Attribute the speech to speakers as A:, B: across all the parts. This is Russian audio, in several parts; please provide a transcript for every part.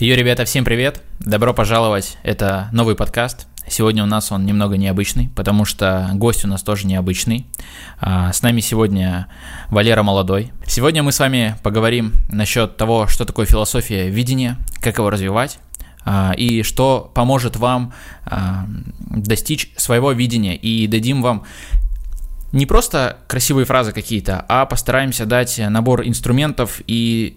A: Ее, ребята, всем привет! Добро пожаловать! Это новый подкаст. Сегодня у нас он немного необычный, потому что гость у нас тоже необычный. А, с нами сегодня Валера Молодой. Сегодня мы с вами поговорим насчет того, что такое философия видения, как его развивать, а, и что поможет вам а, достичь своего видения и дадим вам не просто красивые фразы какие-то, а постараемся дать набор инструментов и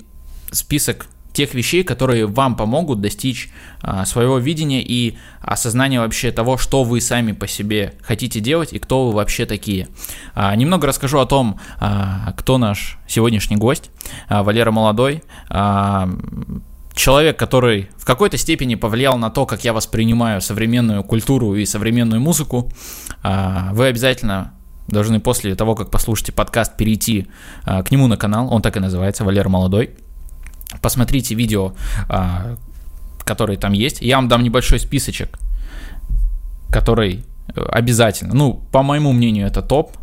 A: список тех вещей, которые вам помогут достичь а, своего видения и осознания вообще того, что вы сами по себе хотите делать и кто вы вообще такие. А, немного расскажу о том, а, кто наш сегодняшний гость. А, Валера Молодой. Человек, который в какой-то степени повлиял на то, как я воспринимаю современную культуру и современную музыку. Вы обязательно должны после того, как послушаете подкаст, перейти к нему на канал. Он так и называется, Валера Молодой. Посмотрите видео, а, которые там есть. Я вам дам небольшой списочек, который обязательно, ну, по моему мнению, это топ.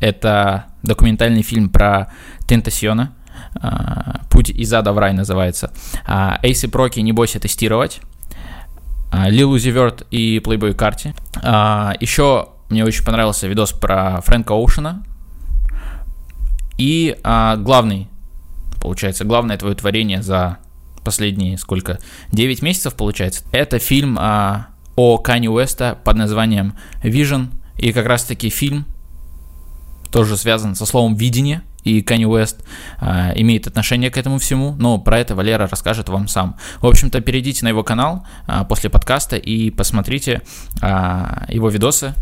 A: Это документальный фильм про Тентасиона. А, «Путь из ада в рай» называется. Эйс и Проки «Не бойся тестировать». Лил Узиверт и Playboy Карти. Еще мне очень понравился видос про Фрэнка Оушена. И главный получается, главное твое творение за последние сколько? 9 месяцев, получается. Это фильм а, о Кани Уэста под названием Vision. И как раз таки фильм тоже связан со словом видение. И Кани Уэст а, имеет отношение к этому всему, но про это Валера расскажет вам сам. В общем-то, перейдите на его канал а, после подкаста и посмотрите а, его видосы.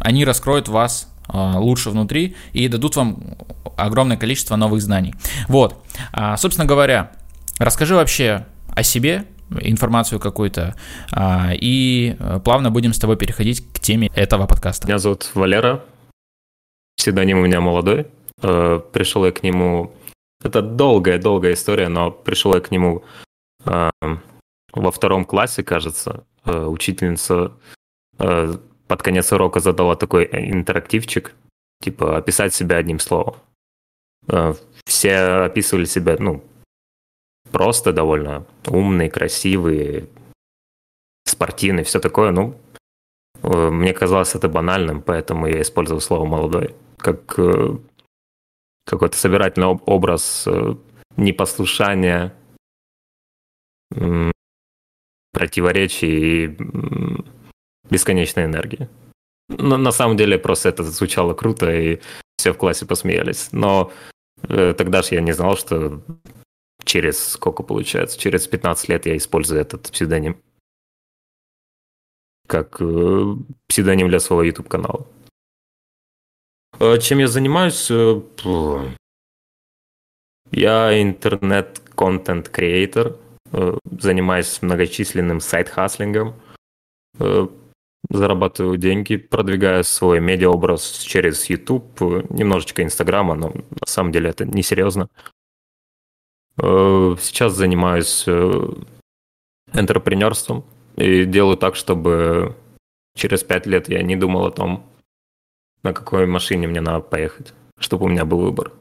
A: Они раскроют вас лучше внутри и дадут вам огромное количество новых знаний. Вот, а, собственно говоря, расскажи вообще о себе, информацию какую-то, а, и плавно будем с тобой переходить к теме этого подкаста.
B: Меня зовут Валера, псевдоним у меня молодой. Э, пришел я к нему, это долгая-долгая история, но пришел я к нему во втором классе, кажется, э, учительница э, под конец урока задала такой интерактивчик, типа описать себя одним словом. Э, все описывали себя, ну, просто довольно умный, красивый, спортивный, все такое. Ну, э, мне казалось это банальным, поэтому я использовал слово «молодой» как э, какой-то собирательный образ непослушания, противоречий и бесконечной энергии. Но на самом деле просто это звучало круто, и все в классе посмеялись. Но э, тогда же я не знал, что через сколько получается, через 15 лет я использую этот псевдоним как э, псевдоним для своего YouTube канала. Э, чем я занимаюсь? Э, я интернет-контент-креатор, э, занимаюсь многочисленным сайт-хаслингом, зарабатываю деньги, продвигаю свой медиаобраз через YouTube, немножечко Инстаграма, но на самом деле это не серьезно. Э, сейчас занимаюсь интерпренерством и делаю так, чтобы через пять лет я не думал о том, на какой машине мне надо поехать, чтобы у меня был выбор.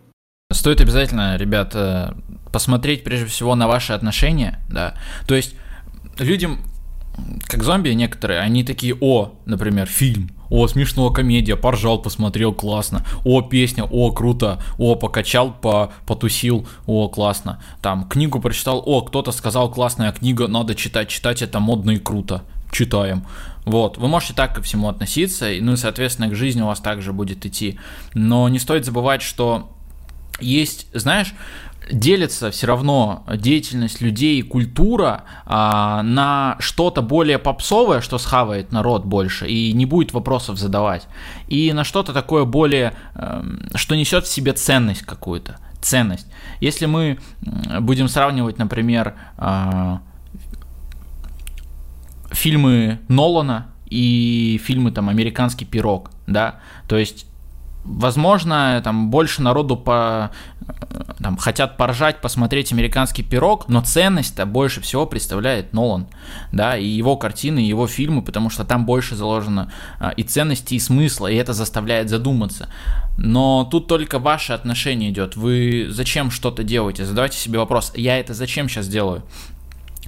A: Стоит обязательно, ребята, посмотреть прежде всего на ваши отношения, да. То есть людям как зомби некоторые, они такие, о, например, фильм, о, смешного комедия, поржал, посмотрел, классно, о, песня, о, круто, о, покачал, по, потусил, о, классно, там, книгу прочитал, о, кто-то сказал, классная книга, надо читать, читать это модно и круто, читаем. Вот, вы можете так ко всему относиться, ну и, соответственно, к жизни у вас также будет идти. Но не стоит забывать, что есть, знаешь, делится все равно деятельность людей и культура а, на что-то более попсовое, что схавает народ больше и не будет вопросов задавать, и на что-то такое более, а, что несет в себе ценность какую-то, ценность. Если мы будем сравнивать, например, а, фильмы Нолана и фильмы там «Американский пирог», да, то есть Возможно, там больше народу по, там, хотят поржать, посмотреть американский пирог, но ценность-то больше всего представляет Нолан, да, и его картины, и его фильмы, потому что там больше заложено а, и ценности, и смысла, и это заставляет задуматься. Но тут только ваше отношение идет. Вы зачем что-то делаете? Задавайте себе вопрос, я это зачем сейчас делаю?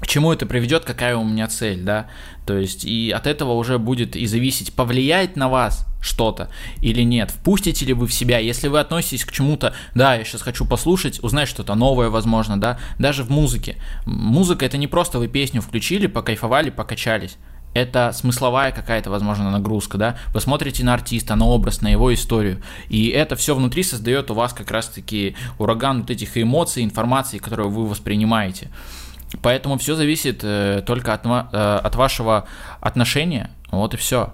A: К чему это приведет, какая у меня цель, да, то есть и от этого уже будет и зависеть, повлияет на вас что-то или нет, впустите ли вы в себя, если вы относитесь к чему-то, да, я сейчас хочу послушать, узнать что-то новое, возможно, да, даже в музыке. Музыка это не просто вы песню включили, покайфовали, покачались, это смысловая какая-то, возможно, нагрузка, да, вы смотрите на артиста, на образ, на его историю, и это все внутри создает у вас как раз-таки ураган вот этих эмоций, информации, которую вы воспринимаете. Поэтому все зависит э, только от, э, от вашего отношения, вот и все.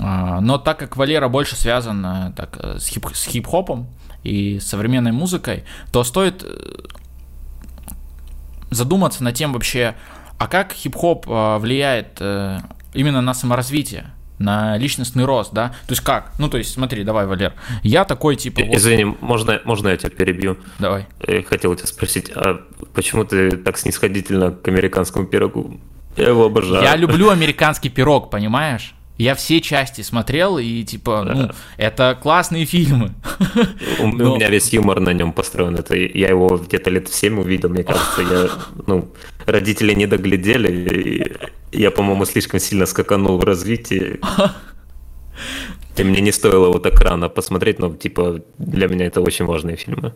A: А, но так как Валера больше связан э, так, э, с, хип- с хип-хопом и современной музыкой, то стоит э, задуматься над тем вообще, а как хип-хоп влияет именно на саморазвитие на личностный рост, да? То есть как? Ну, то есть, смотри, давай, Валер, я такой, типа...
B: Вот... Извини, можно, можно я тебя перебью?
A: Давай.
B: Я хотел тебя спросить, а почему ты так снисходительно к американскому пирогу? Я его обожаю.
A: Я люблю американский пирог, понимаешь? Я все части смотрел, и типа, да. ну, это классные фильмы.
B: У, Но... у меня весь юмор на нем построен. Это я его где-то лет в 7 увидел, мне кажется. Я, ну, родители не доглядели. Я, по-моему, слишком сильно скаканул в развитии. И мне не стоило вот так рано посмотреть, но, типа, для меня это очень важные фильмы.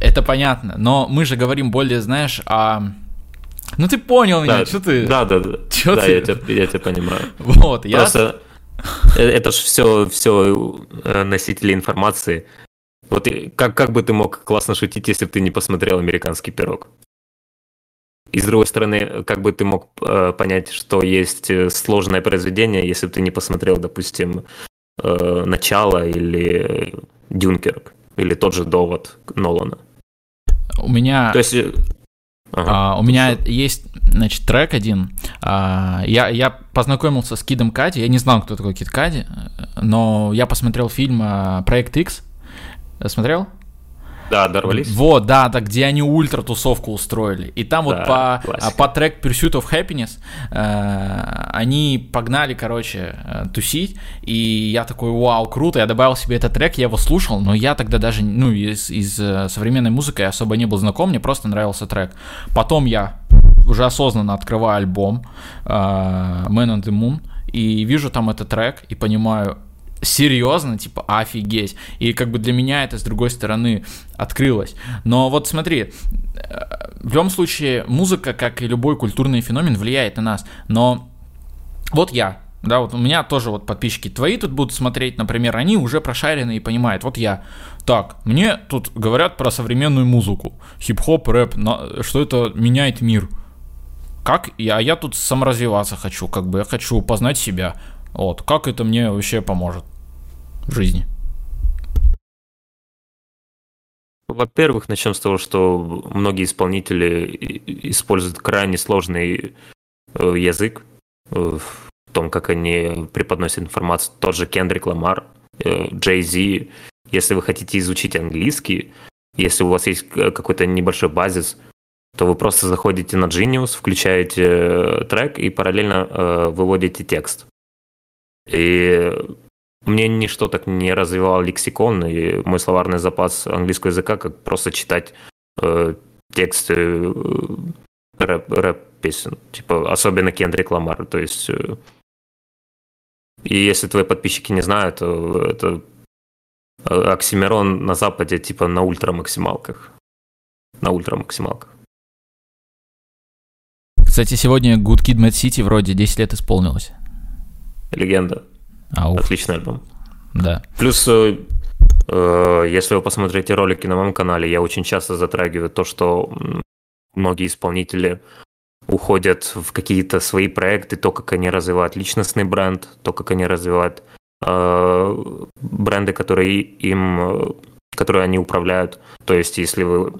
A: Это понятно, но мы же говорим более, знаешь, о ну ты понял меня,
B: да,
A: что ты?
B: Да, да, да.
A: Чё
B: да,
A: ты?
B: Я, тебя, я тебя понимаю.
A: Вот,
B: я... Просто э, это же все, все э, носители информации. Вот как, как бы ты мог классно шутить, если бы ты не посмотрел «Американский пирог»? И с другой стороны, как бы ты мог э, понять, что есть э, сложное произведение, если бы ты не посмотрел, допустим, э, «Начало» или «Дюнкерк», или тот же «Довод» Нолана?
A: У меня...
B: То есть
A: Ага, а, у меня что? есть, значит, трек один. А, я, я познакомился с Кидом Кади. Я не знал, кто такой Кид Кади, но я посмотрел фильм а, Проект X. Смотрел?
B: Да, дорвались.
A: Вот, да, да, где они ультра тусовку устроили. И там да, вот по, классика. по трек Pursuit of Happiness э, они погнали, короче, э, тусить. И я такой, вау, круто. Я добавил себе этот трек, я его слушал, но я тогда даже, ну, из, из э, современной музыки особо не был знаком, мне просто нравился трек. Потом я уже осознанно открываю альбом э, Man on the Moon и вижу там этот трек и понимаю, серьезно, типа, офигеть. И как бы для меня это, с другой стороны, открылось. Но вот смотри, э, в любом случае, музыка, как и любой культурный феномен, влияет на нас. Но вот я, да, вот у меня тоже вот подписчики твои тут будут смотреть, например, они уже прошарены и понимают, вот я, так, мне тут говорят про современную музыку, хип-хоп, рэп, что это меняет мир. Как? Я, я тут саморазвиваться хочу, как бы я хочу познать себя. Вот, как это мне вообще поможет в жизни?
B: Во-первых, начнем с того, что многие исполнители используют крайне сложный э, язык э, в том, как они преподносят информацию. Тот же Кендрик Ламар, Джей Зи. Если вы хотите изучить английский, если у вас есть какой-то небольшой базис, то вы просто заходите на Genius, включаете э, трек и параллельно выводите текст. И мне ничто так не развивал лексикон и мой словарный запас английского языка, как просто читать э, тексты э, рэп, рэп песен, типа особенно Кендрик Ламар. То есть, э, и если твои подписчики не знают, то это э, Оксимирон на Западе типа на ультрамаксималках. На ультрамаксималках.
A: Кстати, сегодня Good Kid Mad City вроде 10 лет исполнилось.
B: Легенда.
A: Ауф.
B: Отличный альбом.
A: Да.
B: Плюс, э, э, если вы посмотрите ролики на моем канале, я очень часто затрагиваю то, что многие исполнители уходят в какие-то свои проекты, то, как они развивают личностный бренд, то, как они развивают э, бренды, которые им, которые они управляют. То есть, если вы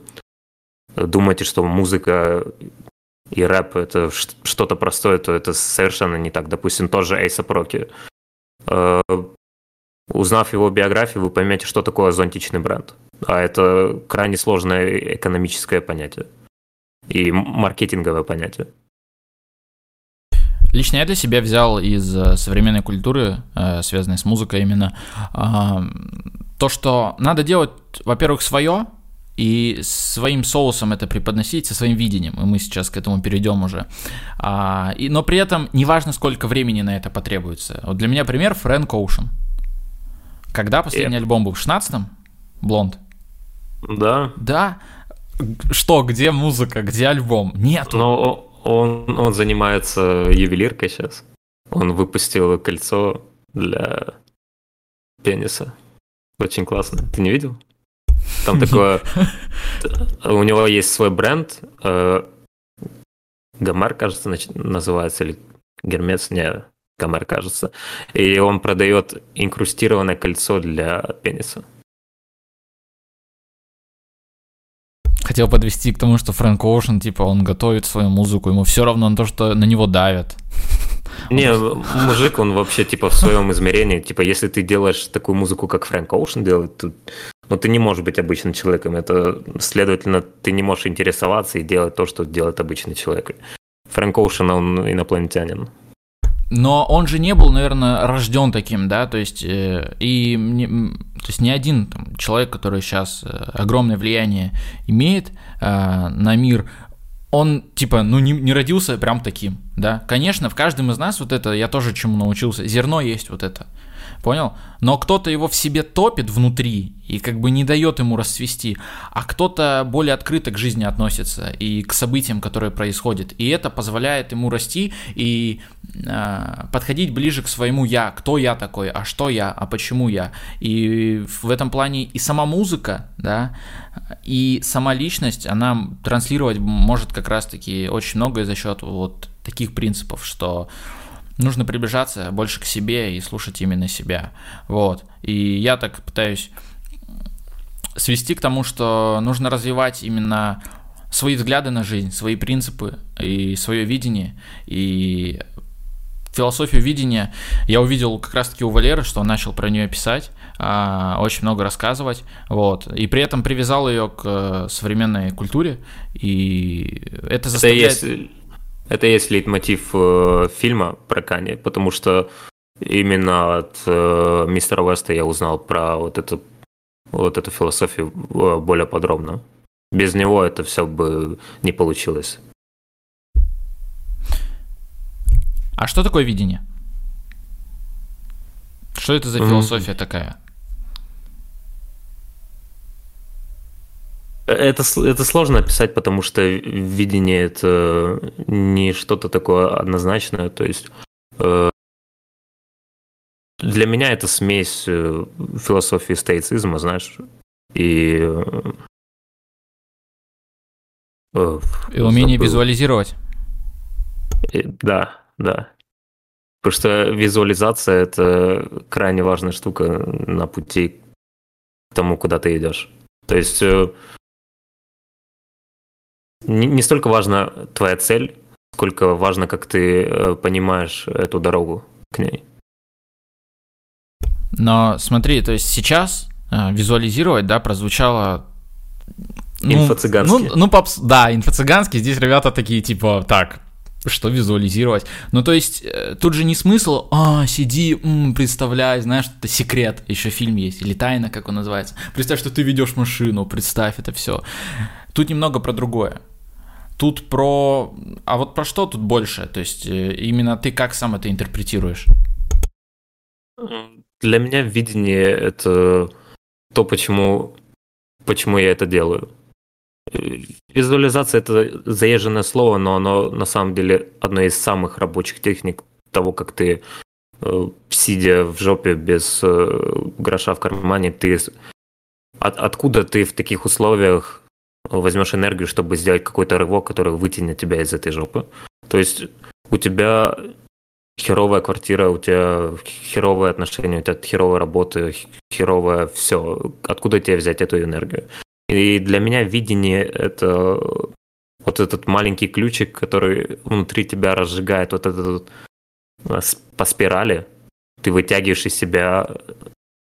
B: думаете, что музыка и рэп это что-то простое, то это совершенно не так. Допустим, тоже Эйса Проки. Э, узнав его биографию, вы поймете, что такое зонтичный бренд. А это крайне сложное экономическое понятие и маркетинговое понятие.
A: Лично я для себя взял из э, современной культуры, э, связанной с музыкой именно, то, что надо делать, во-первых, свое, и своим соусом это преподносить, со своим видением, и мы сейчас к этому перейдем уже. А, и, но при этом неважно, сколько времени на это потребуется. Вот для меня пример Фрэнк Оушен. Когда последний yeah. альбом был? В 16-м? Блонд.
B: Да.
A: Да. Что, где музыка, где альбом? Нет.
B: Но он, он занимается ювелиркой сейчас. Он выпустил кольцо для пениса. Очень классно. Ты не видел? Там такое... У него есть свой бренд. Э, Гомер, кажется, называется, или Гермес, не, Гомер, кажется. И он продает инкрустированное кольцо для пениса.
A: Хотел подвести к тому, что Фрэнк Оушен, типа, он готовит свою музыку, ему все равно на то, что на него давят.
B: Не, мужик, он вообще, типа, в своем измерении, типа, если ты делаешь такую музыку, как Фрэнк Оушен делает, то ну, ты не можешь быть обычным человеком. Это, следовательно, ты не можешь интересоваться и делать то, что делает обычный человек. Фрэнк Оушен, он инопланетянин.
A: Но он же не был, наверное, рожден таким, да, то есть э, и не, то есть ни один там, человек, который сейчас э, огромное влияние имеет э, на мир, он типа, ну не, не родился прям таким, да. Конечно, в каждом из нас вот это, я тоже чему научился, зерно есть вот это понял? Но кто-то его в себе топит внутри и как бы не дает ему расцвести, а кто-то более открыто к жизни относится и к событиям, которые происходят, и это позволяет ему расти и э, подходить ближе к своему я, кто я такой, а что я, а почему я, и в этом плане и сама музыка, да, и сама личность, она транслировать может как раз-таки очень многое за счет вот таких принципов, что нужно приближаться больше к себе и слушать именно себя. Вот. И я так пытаюсь свести к тому, что нужно развивать именно свои взгляды на жизнь, свои принципы и свое видение. И философию видения я увидел как раз-таки у Валеры, что он начал про нее писать, а, очень много рассказывать, вот, и при этом привязал ее к современной культуре, и это заставляет...
B: Это есть это есть лейтмотив э, фильма про Кани, потому что именно от э, мистера Уэста я узнал про вот эту, вот эту философию э, более подробно. Без него это все бы не получилось.
A: А что такое видение? Что это за философия mm-hmm. такая?
B: Это, это сложно описать, потому что видение это не что-то такое однозначное. То есть э, для меня это смесь э, философии стоицизма, знаешь, и...
A: Э, и умение забыл. визуализировать.
B: И, да, да. Потому что визуализация это крайне важная штука на пути к тому, куда ты идешь. То есть не, не столько важна твоя цель, сколько важно, как ты э, понимаешь эту дорогу к ней.
A: Но смотри, то есть сейчас э, визуализировать, да, прозвучало
B: ну, инфо-цыганский.
A: Ну, ну попс, да, инфо-цыганский. Здесь ребята такие, типа, так, что визуализировать. Ну, то есть, э, тут же не смысл, а, сиди, м, представляй, знаешь, это секрет, еще фильм есть, или тайна, как он называется. Представь, что ты ведешь машину, представь это все. Тут немного про другое. Тут про... А вот про что тут больше? То есть э, именно ты как сам это интерпретируешь?
B: Для меня видение — это то, почему, почему я это делаю. Визуализация — это заезженное слово, но оно на самом деле одно из самых рабочих техник того, как ты, э, сидя в жопе без э, гроша в кармане, ты... От, откуда ты в таких условиях возьмешь энергию, чтобы сделать какой-то рывок, который вытянет тебя из этой жопы. То есть у тебя херовая квартира, у тебя херовые отношения, у тебя херовая работа, херовое все. Откуда тебе взять эту энергию? И для меня видение — это вот этот маленький ключик, который внутри тебя разжигает вот этот по спирали. Ты вытягиваешь из себя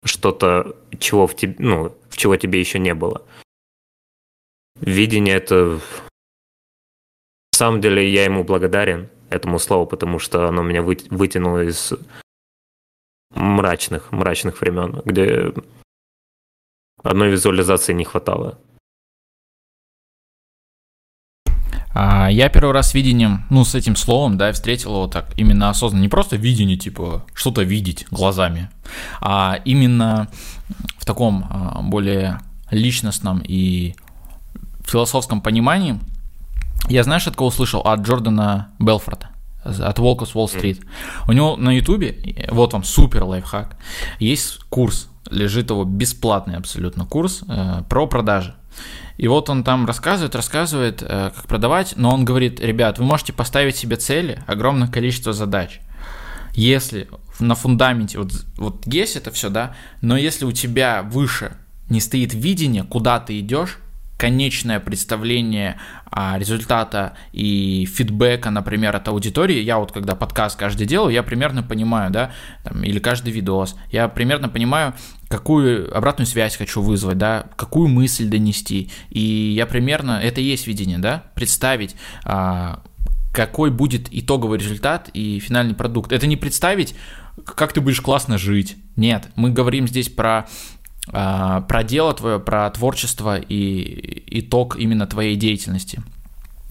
B: что-то, чего в тебе, ну, в чего тебе еще не было. Видение это... На самом деле я ему благодарен, этому слову, потому что оно меня вытянуло из мрачных, мрачных времен, где одной визуализации не хватало.
A: А, я первый раз видением, ну, с этим словом, да, встретил его так именно осознанно. Не просто видение, типа, что-то видеть глазами, а именно в таком а, более личностном и философском понимании. Я, знаешь, от кого услышал? От Джордана Белфорда от Волка с Уолл-стрит. У него на Ютубе, вот вам супер лайфхак, есть курс, лежит его бесплатный абсолютно курс э, про продажи. И вот он там рассказывает, рассказывает, э, как продавать, но он говорит, ребят, вы можете поставить себе цели, огромное количество задач. Если на фундаменте, вот, вот есть это все, да, но если у тебя выше не стоит видение, куда ты идешь, конечное представление а, результата и фидбэка, например, от аудитории, я вот когда подкаст каждый делаю, я примерно понимаю, да, там, или каждый видос, я примерно понимаю, какую обратную связь хочу вызвать, да, какую мысль донести, и я примерно, это и есть видение, да, представить, а, какой будет итоговый результат и финальный продукт. Это не представить, как ты будешь классно жить. Нет, мы говорим здесь про про дело твое, про творчество и итог именно твоей деятельности.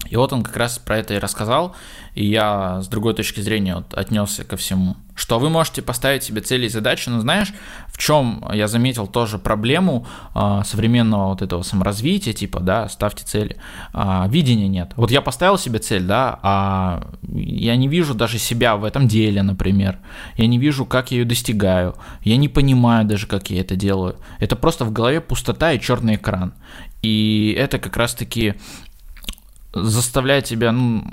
A: И вот он как раз про это и рассказал, и я с другой точки зрения вот отнесся ко всему. Что вы можете поставить себе цели и задачи, но знаешь, в чем я заметил тоже проблему э, современного вот этого саморазвития, типа, да, ставьте цели, э, видения нет. Вот я поставил себе цель, да, а я не вижу даже себя в этом деле, например. Я не вижу, как я ее достигаю. Я не понимаю даже, как я это делаю. Это просто в голове пустота и черный экран. И это как раз-таки заставляет тебя, ну,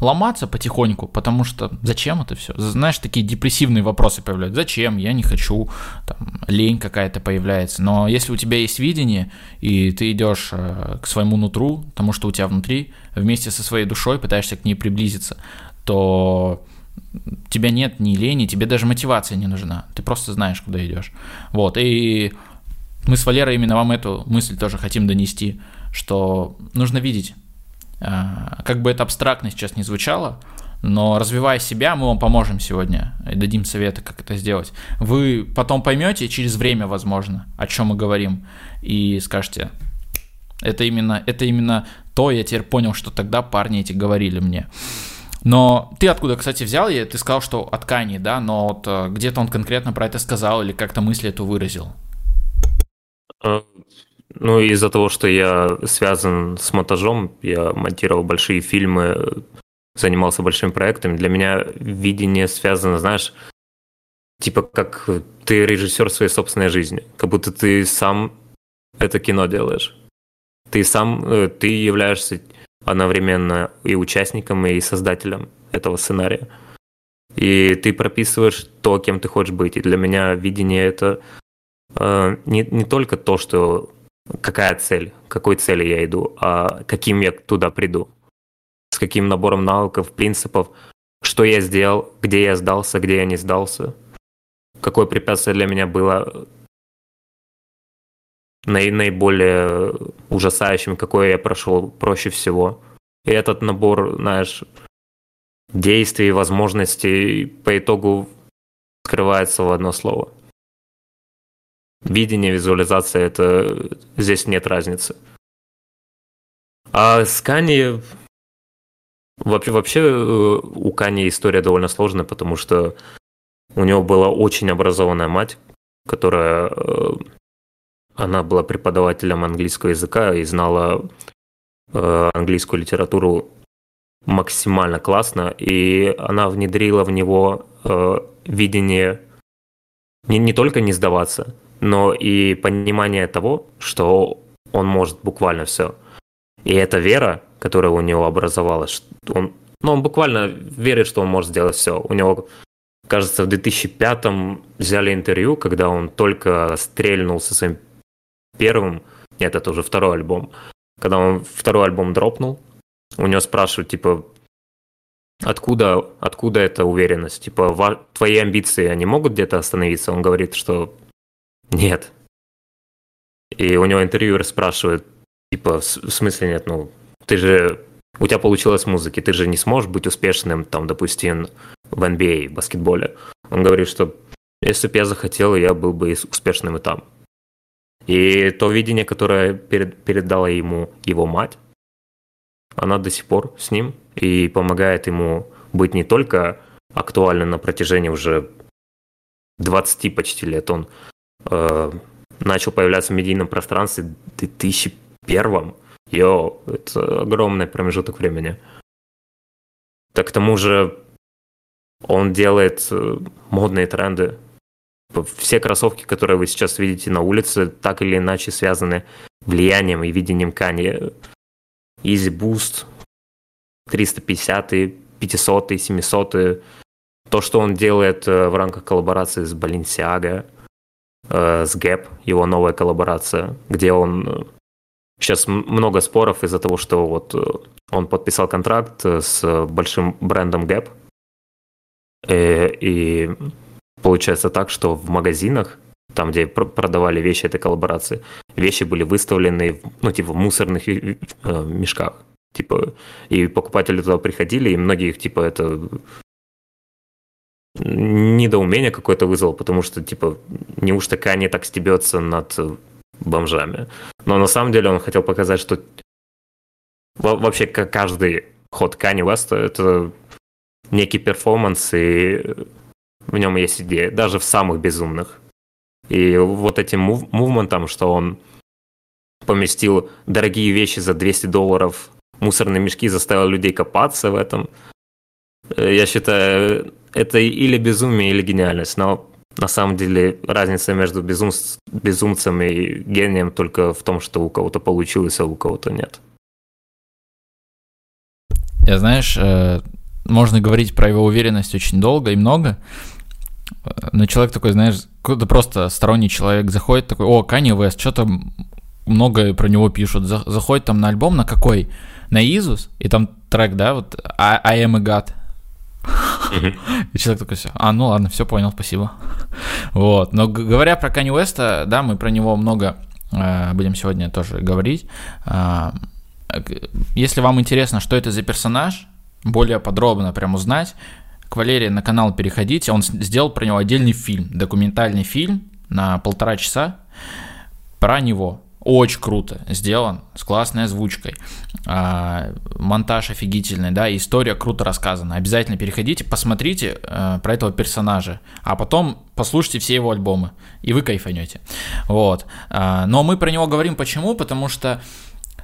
A: ломаться потихоньку, потому что зачем это все? Знаешь, такие депрессивные вопросы появляются. Зачем? Я не хочу. Там, лень какая-то появляется. Но если у тебя есть видение, и ты идешь э, к своему нутру, тому, что у тебя внутри, вместе со своей душой пытаешься к ней приблизиться, то тебя нет ни лени, тебе даже мотивация не нужна. Ты просто знаешь, куда идешь. Вот. И мы с Валерой именно вам эту мысль тоже хотим донести, что нужно видеть как бы это абстрактно сейчас не звучало, но развивая себя, мы вам поможем сегодня и дадим советы, как это сделать. Вы потом поймете через время, возможно, о чем мы говорим, и скажете, это именно, это именно то, я теперь понял, что тогда парни эти говорили мне. Но ты откуда, кстати, взял? Я, ты сказал, что от Кани, да, но вот э, где-то он конкретно про это сказал или как-то мысль эту выразил?
B: Ну, из-за того, что я связан с монтажом, я монтировал большие фильмы, занимался большими проектами. Для меня видение связано, знаешь, типа как ты режиссер своей собственной жизни. Как будто ты сам это кино делаешь. Ты сам, э, ты являешься одновременно и участником, и создателем этого сценария. И ты прописываешь то, кем ты хочешь быть. И для меня видение это э, не, не только то, что какая цель, какой цели я иду, а каким я туда приду, с каким набором навыков, принципов, что я сделал, где я сдался, где я не сдался, какое препятствие для меня было наиболее ужасающим, какое я прошел проще всего. И этот набор, знаешь, действий, возможностей по итогу скрывается в одно слово. Видение, визуализация, это здесь нет разницы. А с Кани... Вообще, вообще э, у Кани история довольно сложная, потому что у него была очень образованная мать, которая... Э, она была преподавателем английского языка и знала э, английскую литературу максимально классно, и она внедрила в него видение не, не только не сдаваться, но и понимание того, что он может буквально все. И эта вера, которая у него образовалась, он, ну, он буквально верит, что он может сделать все. У него, кажется, в 2005-м взяли интервью, когда он только стрельнул со своим первым, нет, это уже второй альбом, когда он второй альбом дропнул, у него спрашивают, типа, откуда, откуда эта уверенность? Типа, твои амбиции, они могут где-то остановиться? Он говорит, что нет. И у него интервьюер спрашивает, типа, в смысле нет, ну, ты же, у тебя получилось музыки, ты же не сможешь быть успешным, там, допустим, в NBA, в баскетболе. Он говорит, что если бы я захотел, я был бы успешным и там. И то видение, которое перед, передала ему его мать, она до сих пор с ним и помогает ему быть не только актуальным на протяжении уже 20 почти лет. Он э, начал появляться в медийном пространстве в 2001 Йо, это огромный промежуток времени. Так к тому же он делает э, модные тренды. Все кроссовки, которые вы сейчас видите на улице, так или иначе связаны влиянием и видением Kanye. Easy Boost, 350, 500, 700. То, что он делает э, в рамках коллаборации с Balenciaga, с Gap, его новая коллаборация, где он... Сейчас много споров из-за того, что вот он подписал контракт с большим брендом Gap, Э, и получается так, что в магазинах, там, где продавали вещи этой коллаборации, вещи были выставлены, ну, типа, в мусорных э, мешках. Типа, и покупатели туда приходили, и многие их, типа, это недоумение какое-то вызвало, потому что, типа, неужто Кани так стебется над бомжами. Но на самом деле он хотел показать, что вообще каждый ход Кани Веста это некий перформанс, и в нем есть идея, даже в самых безумных. И вот этим мув мувментом, что он поместил дорогие вещи за 200 долларов, мусорные мешки, заставил людей копаться в этом, э, я считаю, это или безумие, или гениальность. Но на самом деле разница между безум... безумцем и гением только в том, что у кого-то получилось, а у кого-то нет.
A: Я знаешь, э, можно говорить про его уверенность очень долго и много, но человек такой, знаешь, какой-то просто сторонний человек заходит такой, о, Kanye West, что-то много про него пишут, заходит там на альбом, на какой? На Isus, и там трек, да, вот I, I am a God. И человек такой, а, ну ладно, все понял, спасибо. Вот, но говоря про Kanye West, да, мы про него много э, будем сегодня тоже говорить. Э, если вам интересно, что это за персонаж, более подробно прям узнать, к Валерии на канал переходите. Он сделал про него отдельный фильм, документальный фильм на полтора часа про него. Очень круто сделан, с классной озвучкой. А, монтаж офигительный, да, история круто рассказана. Обязательно переходите, посмотрите а, про этого персонажа, а потом послушайте все его альбомы, и вы кайфанете. Вот. А, но мы про него говорим почему? Потому что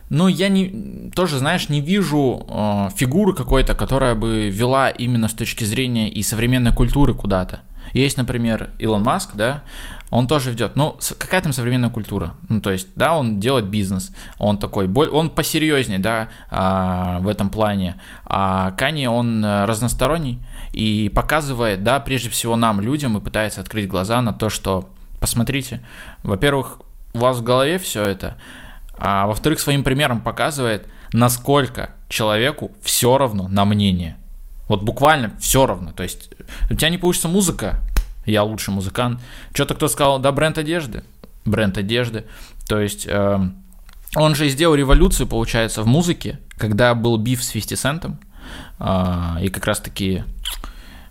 A: но я не, тоже, знаешь, не вижу э, фигуры какой-то, которая бы вела именно с точки зрения и современной культуры куда-то. Есть, например, Илон Маск, да, он тоже ведет, ну, какая там современная культура? Ну, то есть, да, он делает бизнес, он такой, он посерьезнее, да, а, в этом плане. А Кани, он разносторонний и показывает, да, прежде всего нам, людям, и пытается открыть глаза на то, что, посмотрите, во-первых, у вас в голове все это, а во-вторых, своим примером показывает, насколько человеку все равно на мнение. Вот буквально все равно. То есть у тебя не получится музыка, я лучший музыкант. Что-то кто сказал, да, бренд одежды. Бренд одежды. То есть э, он же сделал революцию, получается, в музыке, когда был биф с 50 Центом. Э, и как раз таки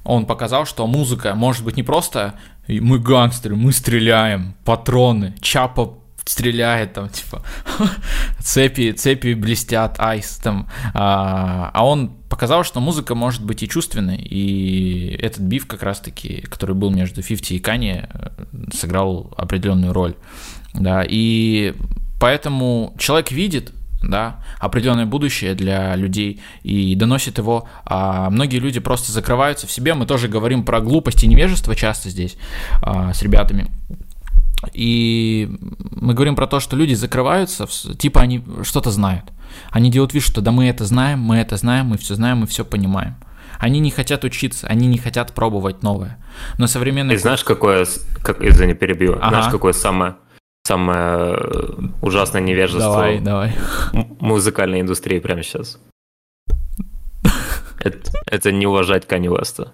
A: он показал, что музыка может быть не просто мы гангстеры, мы стреляем, патроны, чапа стреляет, там, типа, цепи, цепи блестят, айс, там, а, а он показал, что музыка может быть и чувственной, и этот биф как раз-таки, который был между 50 и Кани, э, сыграл определенную роль, да, и поэтому человек видит, да, определенное будущее для людей и доносит его, а многие люди просто закрываются в себе, мы тоже говорим про глупость и невежество часто здесь а, с ребятами, и мы говорим про то, что люди закрываются, типа они что-то знают. Они делают вид, что да мы это знаем, мы это знаем, мы все знаем, мы все понимаем. Они не хотят учиться, они не хотят пробовать новое. Но современный...
B: И знаешь, какое, как, извини, перебью, ага. знаешь, какое самое, самое ужасное невежество
A: давай, давай.
B: музыкальной индустрии прямо сейчас? Это, это не уважать Канни Уэста.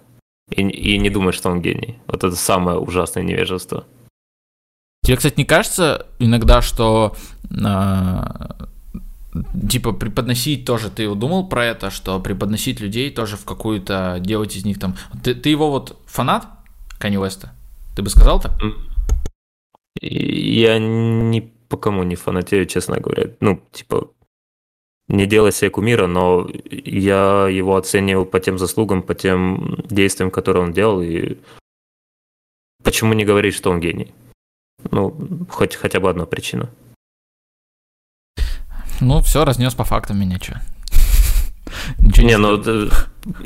B: И, и не думать, что он гений. Вот это самое ужасное невежество.
A: Тебе, кстати, не кажется иногда, что а, типа преподносить тоже, ты думал про это, что преподносить людей тоже в какую-то, делать из них там... Ты, ты его вот фанат Канни Уэста? Ты бы сказал так?
B: Я ни по кому не фанатею, честно говоря. Ну, типа, не делай себе кумира, но я его оцениваю по тем заслугам, по тем действиям, которые он делал, и почему не говорить, что он гений? Ну, хоть хотя бы одна причина.
A: Ну, все, разнес по фактам меня, что.
B: Ничего не, ну, э,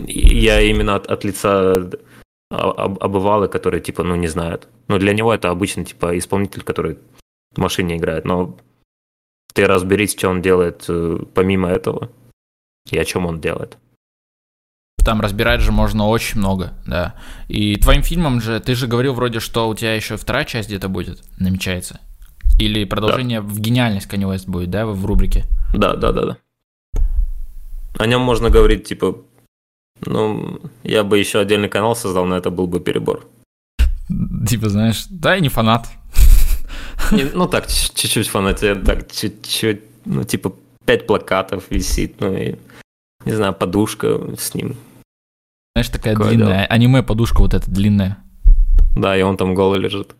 B: я именно от, от лица обывалы, которые, типа, ну, не знают. Ну, для него это обычно, типа, исполнитель, который в машине играет, но ты разберись, что он делает э, помимо этого и о чем он делает.
A: Там разбирать же можно очень много, да. И твоим фильмом же, ты же говорил вроде, что у тебя еще вторая часть где-то будет, намечается. Или продолжение да. в гениальность Kanye West будет, да, в рубрике?
B: Да, да, да, да. О нем можно говорить, типа, ну, я бы еще отдельный канал создал, но это был бы перебор.
A: Типа, знаешь, да, я не фанат.
B: Не, ну так, чуть-чуть фанатею, так, чуть-чуть, ну, типа, пять плакатов висит, ну, и, не знаю, подушка с ним.
A: Знаешь, такая Такое длинная, дело. аниме-подушка вот эта длинная.
B: Да, и он там голый лежит.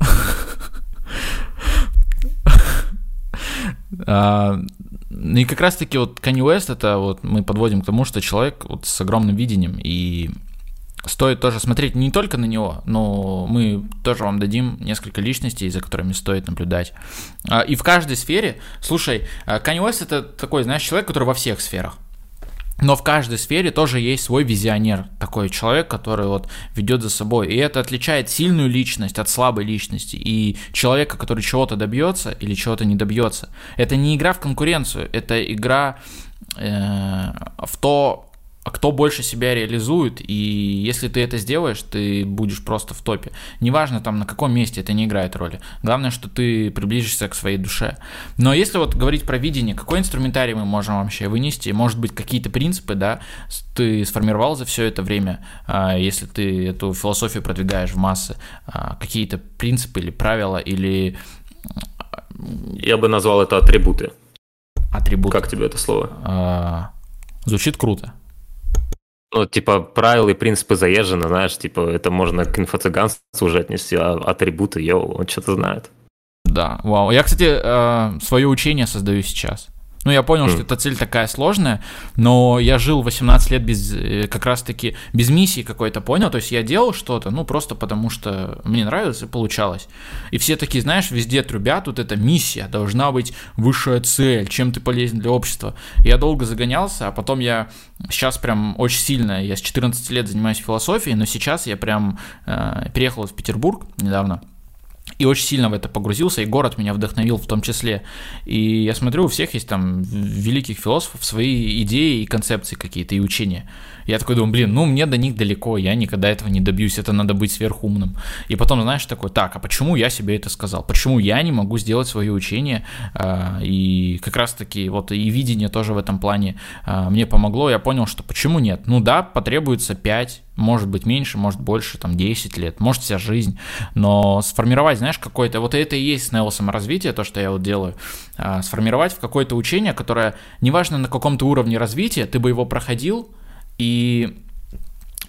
A: А, ну и как раз-таки вот Kanye West, это вот мы подводим к тому, что человек вот с огромным видением, и стоит тоже смотреть не только на него, но мы тоже вам дадим несколько личностей, за которыми стоит наблюдать. А, и в каждой сфере, слушай, а, Kanye West это такой, знаешь, человек, который во всех сферах. Но в каждой сфере тоже есть свой визионер, такой человек, который вот ведет за собой. И это отличает сильную личность от слабой личности. И человека, который чего-то добьется или чего-то не добьется. Это не игра в конкуренцию, это игра э, в то, а кто больше себя реализует, и если ты это сделаешь, ты будешь просто в топе. Неважно там на каком месте, это не играет роли. Главное, что ты приближишься к своей душе. Но если вот говорить про видение, какой инструментарий мы можем вообще вынести? Может быть, какие-то принципы, да, ты сформировал за все это время, а, если ты эту философию продвигаешь в массы, а, какие-то принципы или правила, или...
B: Я бы назвал это атрибуты.
A: Атрибуты.
B: Как тебе это слово?
A: Звучит круто.
B: Ну, типа, правила и принципы заезжены, знаешь, типа, это можно к инфо-цыганству уже отнести, а атрибуты, йоу, он что-то знает.
A: Да, вау. Я, кстати, э, свое учение создаю сейчас. Ну, я понял, mm. что эта цель такая сложная, но я жил 18 лет без, э, как раз-таки, без миссии какой-то, понял? То есть я делал что-то, ну, просто потому что мне нравилось и получалось. И все такие, знаешь, везде трубят, тут эта миссия, должна быть высшая цель, чем ты полезен для общества. я долго загонялся, а потом я сейчас прям очень сильно, я с 14 лет занимаюсь философией, но сейчас я прям э, переехал в Петербург недавно, и очень сильно в это погрузился, и город меня вдохновил в том числе. И я смотрю, у всех есть там великих философов свои идеи и концепции какие-то, и учения. Я такой думаю, блин, ну мне до них далеко, я никогда этого не добьюсь, это надо быть сверхумным. И потом, знаешь, такой, так, а почему я себе это сказал? Почему я не могу сделать свое учение? А, и как раз-таки вот и видение тоже в этом плане а, мне помогло, я понял, что почему нет? Ну да, потребуется 5, может быть меньше, может больше, там 10 лет, может вся жизнь, но сформировать, знаешь, какое-то, вот это и есть снелл саморазвитие, то, что я вот делаю, а, сформировать в какое-то учение, которое, неважно на каком-то уровне развития, ты бы его проходил, и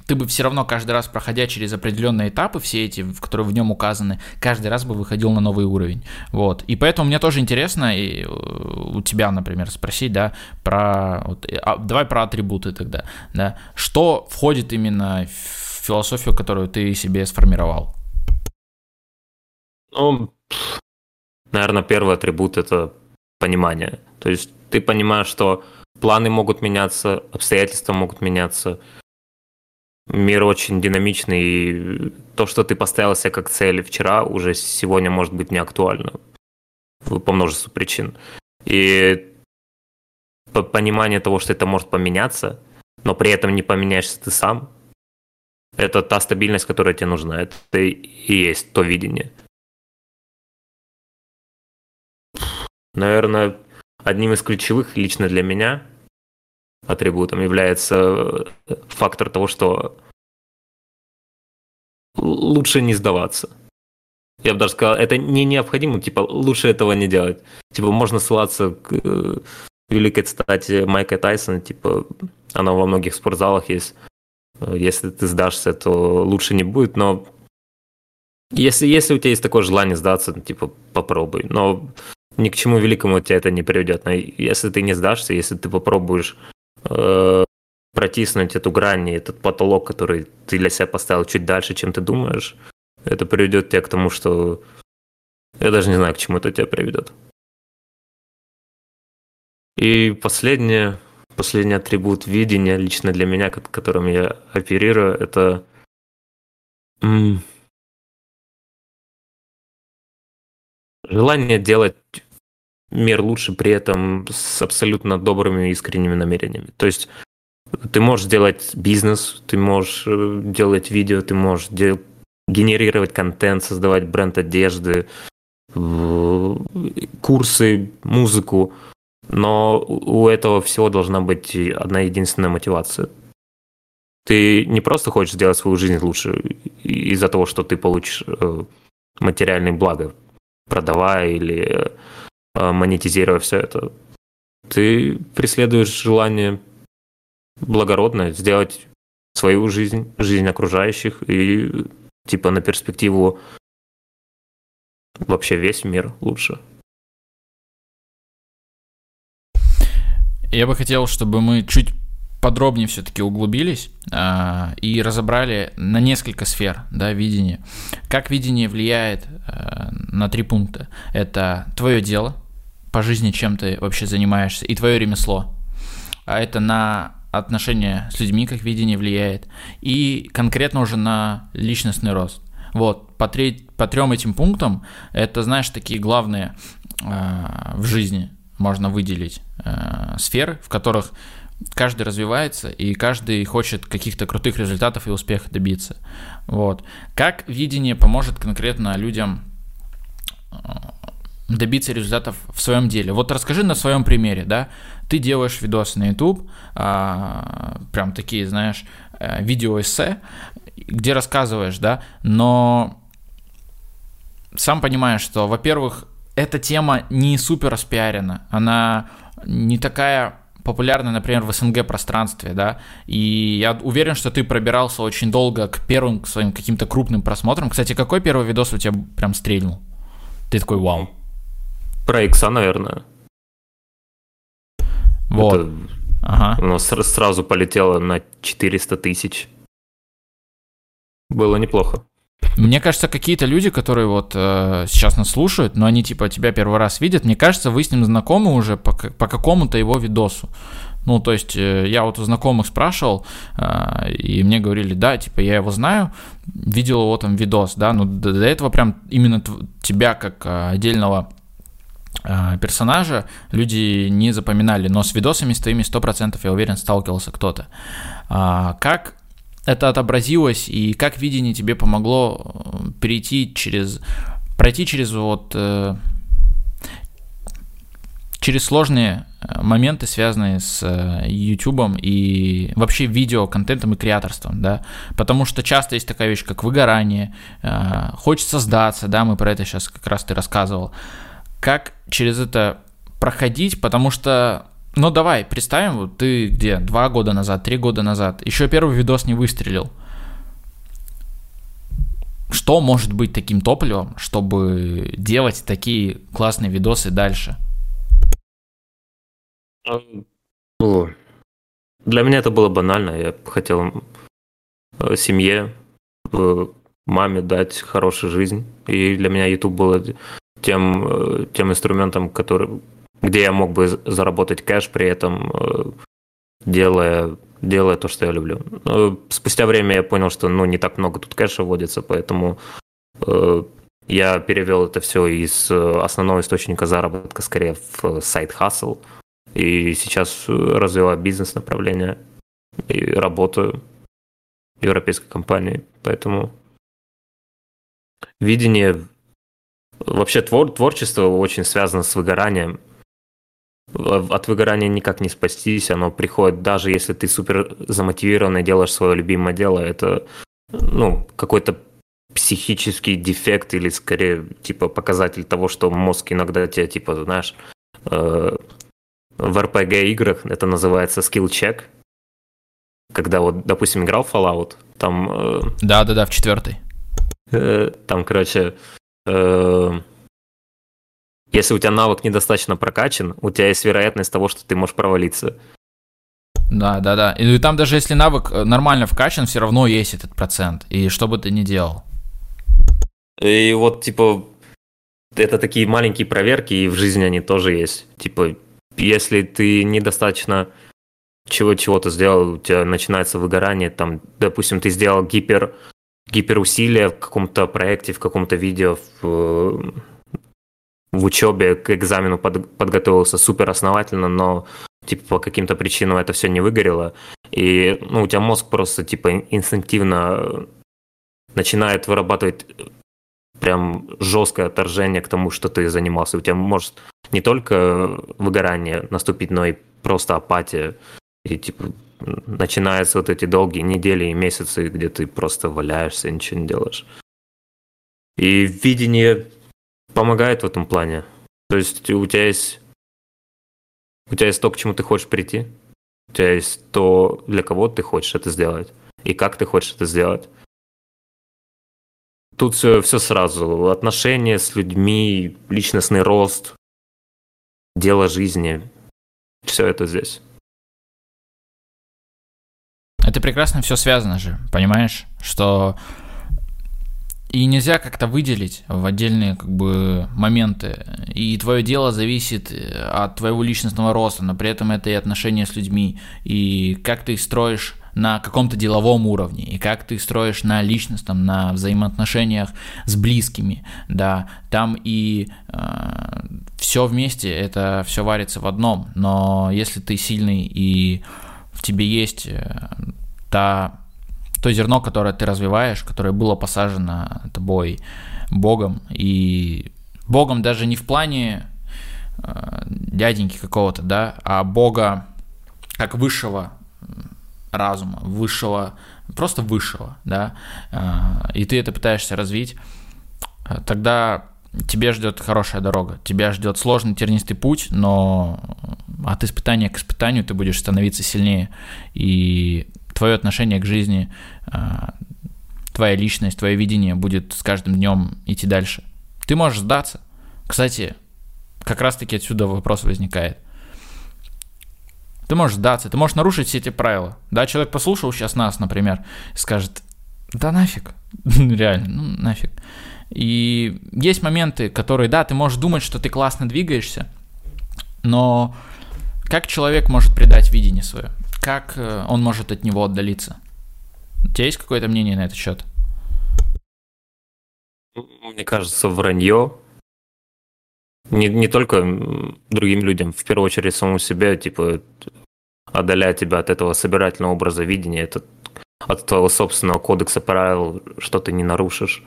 A: ты бы все равно каждый раз, проходя через определенные этапы, все эти, которые в нем указаны, каждый раз бы выходил на новый уровень. Вот. И поэтому мне тоже интересно и э, у тебя, например, спросить, да, про... Вот, а, давай про атрибуты тогда, да. Что входит именно в философию, которую ты себе сформировал?
B: Ну, наверное, первый атрибут – это понимание. То есть ты понимаешь, что планы могут меняться, обстоятельства могут меняться. Мир очень динамичный, и то, что ты поставил себе как цель вчера, уже сегодня может быть не актуально по множеству причин. И понимание того, что это может поменяться, но при этом не поменяешься ты сам, это та стабильность, которая тебе нужна. Это и есть то видение. Наверное, одним из ключевых лично для меня атрибутом является э, фактор того, что лучше не сдаваться. Я бы даже сказал, это не необходимо, типа, лучше этого не делать. Типа, можно ссылаться к э, великой цитате Майка Тайсона, типа, она во многих спортзалах есть. Э, если ты сдашься, то лучше не будет, но если, если у тебя есть такое желание сдаться, типа, попробуй. Но ни к чему великому тебя это не приведет. Но если ты не сдашься, если ты попробуешь э, протиснуть эту грань, этот потолок, который ты для себя поставил чуть дальше, чем ты думаешь, это приведет тебя к тому, что я даже не знаю, к чему это тебя приведет. И последнее, последний атрибут видения лично для меня, которым я оперирую, это желание делать мир лучше, при этом с абсолютно добрыми искренними намерениями. То есть ты можешь делать бизнес, ты можешь э, делать видео, ты можешь дел- генерировать контент, создавать бренд одежды, курсы, музыку, но у этого всего должна быть одна единственная мотивация. Ты не просто хочешь сделать свою жизнь лучше из-за того, что ты получишь э, материальные блага, продавая или э, монетизируя все это. Ты преследуешь желание благородное сделать свою жизнь, жизнь окружающих и типа на перспективу вообще весь мир лучше.
A: Я бы хотел, чтобы мы чуть подробнее все-таки углубились э, и разобрали на несколько сфер да, видения. Как видение влияет э, на три пункта. Это твое дело, по жизни чем ты вообще занимаешься, и твое ремесло. А это на отношения с людьми, как видение влияет, и конкретно уже на личностный рост. Вот, по, три, по трем этим пунктам, это, знаешь, такие главные э, в жизни можно выделить э, сферы, в которых каждый развивается и каждый хочет каких-то крутых результатов и успеха добиться. Вот. Как видение поможет конкретно людям э, добиться результатов в своем деле. Вот расскажи на своем примере, да, ты делаешь видосы на YouTube, а, прям такие, знаешь, э, видеоэссе, где рассказываешь, да, но сам понимаешь, что, во-первых, эта тема не супер распиарена, она не такая популярна, например, в СНГ пространстве, да, и я уверен, что ты пробирался очень долго к первым к своим каким-то крупным просмотрам. Кстати, какой первый видос у тебя прям стрельнул? Ты такой, вау.
B: Про икса, наверное.
A: Вот.
B: Это, ага. Оно сразу полетело на 400 тысяч. Было неплохо.
A: Мне кажется, какие-то люди, которые вот э, сейчас нас слушают, но они типа тебя первый раз видят, мне кажется, вы с ним знакомы уже по, по какому-то его видосу. Ну, то есть э, я вот у знакомых спрашивал, э, и мне говорили, да, типа я его знаю, видел его там видос, да, но до, до этого прям именно тебя как э, отдельного персонажа люди не запоминали, но с видосами с твоими 100% я уверен сталкивался кто-то. А, как это отобразилось и как видение тебе помогло э, перейти через, пройти через вот э, через сложные э, моменты, связанные с YouTube и вообще видеоконтентом и креаторством, да, потому что часто есть такая вещь, как выгорание, хочется сдаться, да, мы про это сейчас как раз ты рассказывал, как через это проходить, потому что ну давай, представим, вот ты где, два года назад, три года назад, еще первый видос не выстрелил. Что может быть таким топливом, чтобы делать такие классные видосы дальше?
B: Для меня это было банально. Я хотел э, семье, э, маме дать хорошую жизнь. И для меня YouTube был тем, э, тем инструментом, который, где я мог бы заработать кэш при этом, э, делая, делая то, что я люблю. Спустя время я понял, что ну, не так много тут кэша вводится, поэтому э, я перевел это все из основного источника заработка скорее в сайт Hustle. И сейчас развиваю бизнес-направление и работаю в европейской компании. Поэтому видение... Вообще твор, творчество очень связано с выгоранием от выгорания никак не спастись, оно приходит, даже если ты супер замотивированно делаешь свое любимое дело, это, ну, какой-то психический дефект или скорее, типа, показатель того, что мозг иногда тебя, типа, знаешь, э, в RPG-играх это называется skill check, когда вот, допустим, играл Fallout, там...
A: Э, Да-да-да, в четвертой.
B: Э, там, короче, Если у тебя навык недостаточно прокачан, у тебя есть вероятность того, что ты можешь провалиться.
A: Да, да, да. И там даже если навык э, нормально вкачан, все равно есть этот процент. И что бы ты ни делал.
B: И вот, типа, это такие маленькие проверки, и в жизни они тоже есть. Типа, если ты недостаточно чего чего-то сделал, у тебя начинается выгорание, там, допустим, ты сделал гипер, гиперусилие в каком-то проекте, в каком-то видео, в, в учебе к экзамену под, подготовился супер основательно, но типа по каким-то причинам это все не выгорело, и ну, у тебя мозг просто типа инстинктивно начинает вырабатывать прям жесткое отторжение к тому, что ты занимался. У тебя может не только выгорание наступить, но и просто апатия. И типа начинаются вот эти долгие недели и месяцы, где ты просто валяешься, ничего не делаешь. И видение помогает в этом плане. То есть у тебя есть у тебя есть то, к чему ты хочешь прийти. У тебя есть то, для кого ты хочешь это сделать. И как ты хочешь это сделать. Тут все, все сразу. Отношения с людьми, личностный рост, дело жизни. Все это здесь.
A: Это прекрасно все связано же, понимаешь? Что и нельзя как-то выделить в отдельные как бы моменты. И твое дело зависит э, от твоего личностного роста, но при этом это и отношения с людьми, и как ты строишь на каком-то деловом уровне, и как ты строишь на личностном, на взаимоотношениях с близкими, да, там и э, все вместе, это все варится в одном, но если ты сильный и в тебе есть э, та то зерно, которое ты развиваешь, которое было посажено тобой Богом, и Богом даже не в плане э, дяденьки какого-то, да, а Бога как высшего разума, высшего, просто высшего, да, э, и ты это пытаешься развить, э, тогда тебе ждет хорошая дорога, тебя ждет сложный тернистый путь, но от испытания к испытанию ты будешь становиться сильнее, и твое отношение к жизни, э, твоя личность, твое видение будет с каждым днем идти дальше. Ты можешь сдаться. Кстати, как раз-таки отсюда вопрос возникает. Ты можешь сдаться, ты можешь нарушить все эти правила. Да, человек послушал сейчас нас, например, и скажет, да нафиг, реально, ну нафиг. И есть моменты, которые, да, ты можешь думать, что ты классно двигаешься, но как человек может предать видение свое? Как э, он может от него отдалиться? У тебя есть какое-то мнение на этот счет?
B: Мне кажется, вранье не, не только другим людям, в первую очередь самому себе, типа, отдаляет тебя от этого собирательного образа видения, это от твоего собственного кодекса правил, что ты не нарушишь.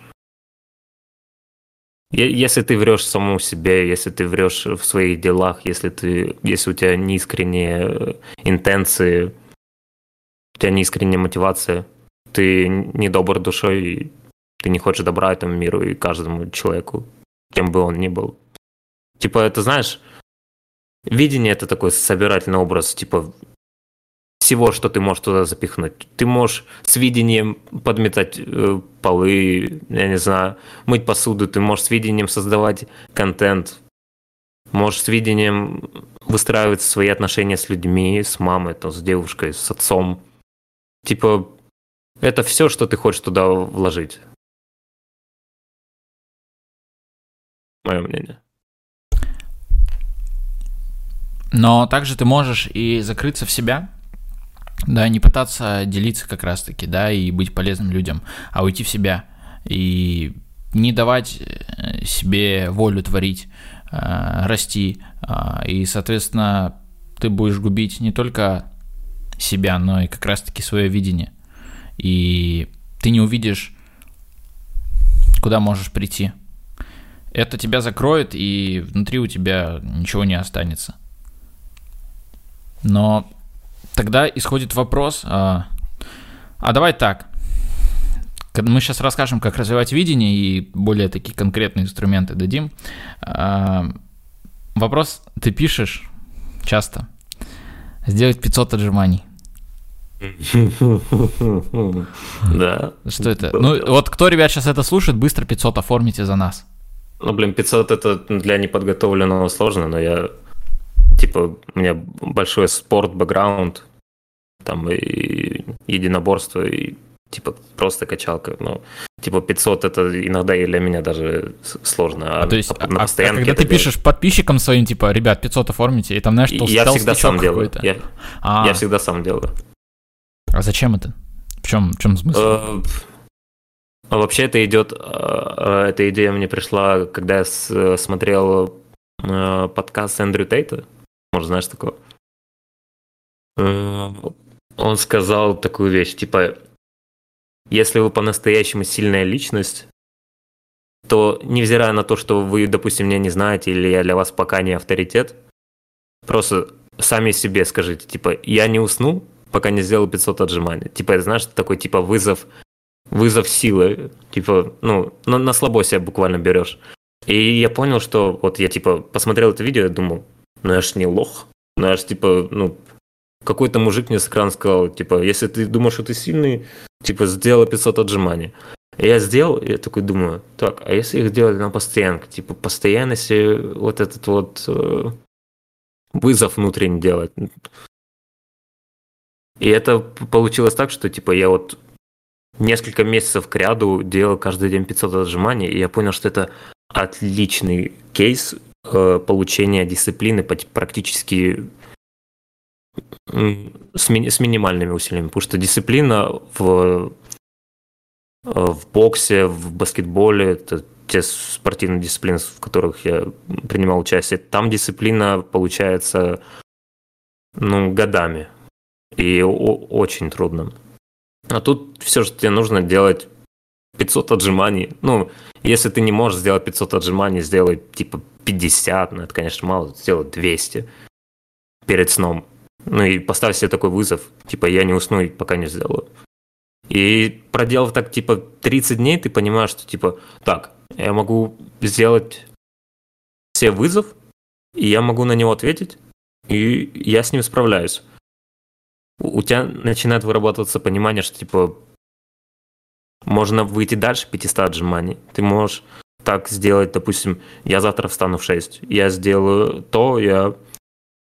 B: Если ты врешь самому себе, если ты врешь в своих делах, если ты, если у тебя неискренние э, интенции, у тебя неискренняя мотивация, ты не добр душой, ты не хочешь добра этому миру и каждому человеку, кем бы он ни был. Типа, это знаешь, видение это такой собирательный образ, типа, всего, что ты можешь туда запихнуть. Ты можешь с видением подметать э, полы, я не знаю, мыть посуду, ты можешь с видением создавать контент, можешь с видением выстраивать свои отношения с людьми, с мамой, там, с девушкой, с отцом. Типа, это все, что ты хочешь туда вложить. Мое мнение.
A: Но также ты можешь и закрыться в себя, да, не пытаться делиться как раз-таки, да, и быть полезным людям, а уйти в себя и не давать э, себе волю творить, э, расти, э, и, соответственно, ты будешь губить не только себя, но и как раз-таки свое видение. И ты не увидишь, куда можешь прийти. Это тебя закроет, и внутри у тебя ничего не останется. Но тогда исходит вопрос, а, а давай так, мы сейчас расскажем, как развивать видение и более такие конкретные инструменты дадим. А, вопрос, ты пишешь часто, сделать 500 отжиманий.
B: Да.
A: Что это? Ну, вот кто, ребят, сейчас это слушает, быстро 500 оформите за нас.
B: Ну, блин, 500 это для неподготовленного сложно, но я, типа, у меня большой спорт-бэкграунд, там и единоборство, и типа просто качалка. Ну, типа 500 это иногда и для меня даже сложно.
A: А, а то есть, на а, а когда ты пишешь делать. подписчикам своим, типа, ребят, 500 оформите, и там, знаешь,
B: что Я всегда сам делаю. Я, а. я всегда сам делаю.
A: А зачем это? В чем, в чем смысл?
B: Э, а вообще это идет, э, эта идея мне пришла, когда я смотрел э, подкаст Эндрю Тейта. Может, знаешь такого? Он сказал такую вещь, типа, если вы по-настоящему сильная личность, то, невзирая на то, что вы, допустим, меня не знаете, или я для вас пока не авторитет, просто сами себе скажите, типа, я не усну, пока не сделал 500 отжиманий. Типа, это, знаешь, такой, типа, вызов, вызов силы, типа, ну, на, на слабо себя буквально берешь. И я понял, что вот я, типа, посмотрел это видео, я думал, ну, я ж не лох, ну, я ж, типа, ну, какой-то мужик мне с экрана сказал, типа, если ты думаешь, что ты сильный, типа, сделай 500 отжиманий. Я сделал, я такой думаю, так, а если их делать на постоянку, типа, постоянности вот этот вот э, вызов внутренний делать. И это получилось так, что, типа, я вот несколько месяцев к ряду делал каждый день 500 отжиманий, и я понял, что это отличный кейс э, получения дисциплины практически с, ми- с минимальными усилиями, потому что дисциплина в, в боксе, в баскетболе, это те спортивные дисциплины, в которых я принимал участие, там дисциплина получается ну, годами. И очень трудно. А тут все, что тебе нужно делать 500 отжиманий. Ну, если ты не можешь сделать 500 отжиманий, сделай типа 50, ну это, конечно, мало, сделай 200 перед сном. Ну и поставь себе такой вызов, типа я не усну, пока не сделаю. И проделав так, типа, 30 дней, ты понимаешь, что, типа, так, я могу сделать все вызов, и я могу на него ответить, и я с ним справляюсь. У тебя начинает вырабатываться понимание, что, типа, можно выйти дальше 500 отжиманий. Ты можешь так сделать, допустим, я завтра встану в 6, я сделаю то, я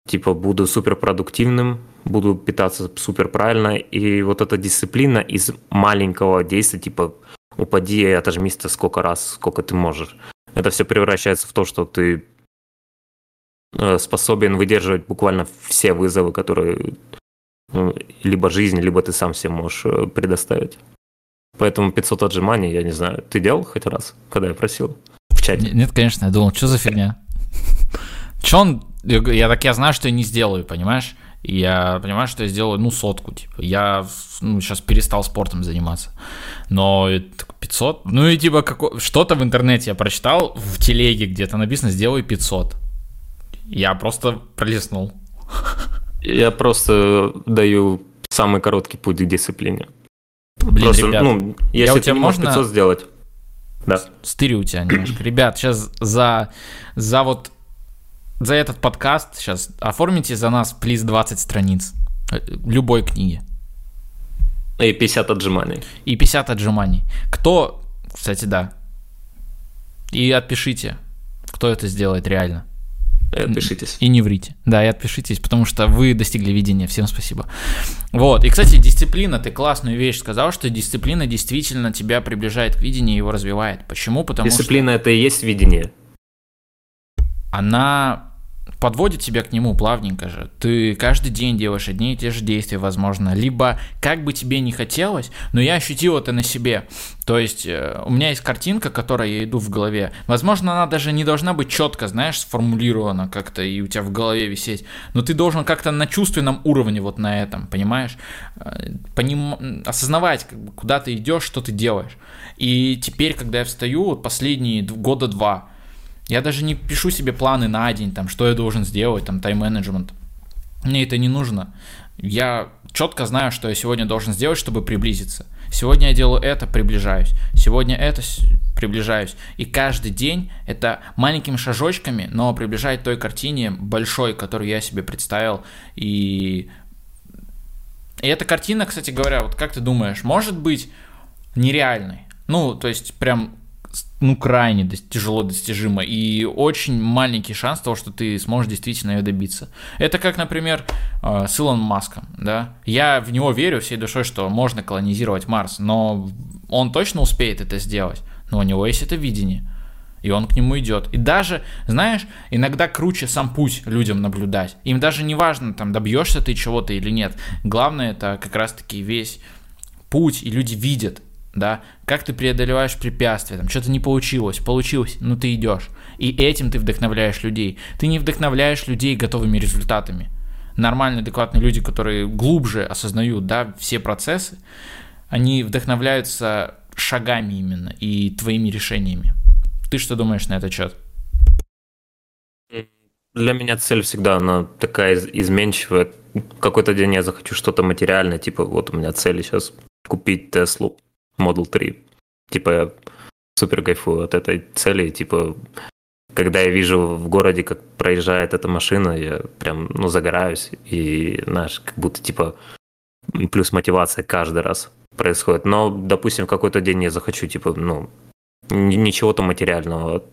B: типа буду супер продуктивным, буду питаться супер правильно, и вот эта дисциплина из маленького действия, типа упади и отожмись то сколько раз, сколько ты можешь. Это все превращается в то, что ты э, способен выдерживать буквально все вызовы, которые ну, либо жизнь, либо ты сам себе можешь э, предоставить. Поэтому 500 отжиманий, я не знаю, ты делал хоть раз, когда я просил в чате?
A: Нет, конечно, я думал, что за фигня? Че он я так я знаю, что я не сделаю, понимаешь? Я понимаю, что я сделаю, ну, сотку, типа. Я ну, сейчас перестал спортом заниматься. Но 500, ну и типа како... что-то в интернете я прочитал, в телеге где-то написано «сделай 500». Я просто пролистнул.
B: Я просто даю самый короткий путь к дисциплине.
A: Блин, просто, ребят, ну,
B: если я у тебя можно 500 сделать.
A: Да. Стырю у тебя немножко. Ребят, сейчас за, за вот за этот подкаст сейчас оформите за нас плиз 20 страниц э, любой книги.
B: И 50 отжиманий.
A: И 50 отжиманий. Кто, кстати, да. И отпишите, кто это сделает реально.
B: И отпишитесь.
A: И не врите. Да, и отпишитесь, потому что вы достигли видения. Всем спасибо. Вот. И, кстати, дисциплина. Ты классную вещь сказал, что дисциплина действительно тебя приближает к видению и его развивает. Почему?
B: Потому дисциплина что... это и есть видение.
A: Она подводит тебя к нему плавненько же. Ты каждый день делаешь одни и те же действия, возможно. Либо, как бы тебе не хотелось, но я ощутил это на себе. То есть, э, у меня есть картинка, которая я иду в голове. Возможно, она даже не должна быть четко, знаешь, сформулирована как-то и у тебя в голове висеть. Но ты должен как-то на чувственном уровне вот на этом, понимаешь? Э, поним... Осознавать, как бы, куда ты идешь, что ты делаешь. И теперь, когда я встаю, вот последние года два, я даже не пишу себе планы на день, там, что я должен сделать, там, тайм-менеджмент. Мне это не нужно. Я четко знаю, что я сегодня должен сделать, чтобы приблизиться. Сегодня я делаю это, приближаюсь. Сегодня это, приближаюсь. И каждый день это маленькими шажочками, но приближает той картине большой, которую я себе представил. И, и эта картина, кстати говоря, вот как ты думаешь, может быть нереальной? Ну, то есть прям ну, крайне тяжело достижимо, и очень маленький шанс того, что ты сможешь действительно ее добиться. Это как, например, э, с Илоном Маском, да. Я в него верю всей душой, что можно колонизировать Марс, но он точно успеет это сделать, но у него есть это видение, и он к нему идет. И даже, знаешь, иногда круче сам путь людям наблюдать. Им даже не важно, там, добьешься ты чего-то или нет. Главное, это как раз-таки весь путь, и люди видят, да, как ты преодолеваешь препятствия, там что-то не получилось, получилось, ну ты идешь. И этим ты вдохновляешь людей. Ты не вдохновляешь людей готовыми результатами. Нормальные, адекватные люди, которые глубже осознают, да, все процессы, они вдохновляются шагами именно и твоими решениями. Ты что думаешь на этот счет?
B: Для меня цель всегда она такая изменчивая. Какой-то день я захочу что-то материальное, типа вот у меня цель сейчас купить Теслу Model 3. Типа супер кайфую от этой цели, типа когда я вижу в городе, как проезжает эта машина, я прям, ну, загораюсь, и, знаешь, как будто, типа, плюс мотивация каждый раз происходит. Но, допустим, в какой-то день я захочу, типа, ну, ничего-то материального.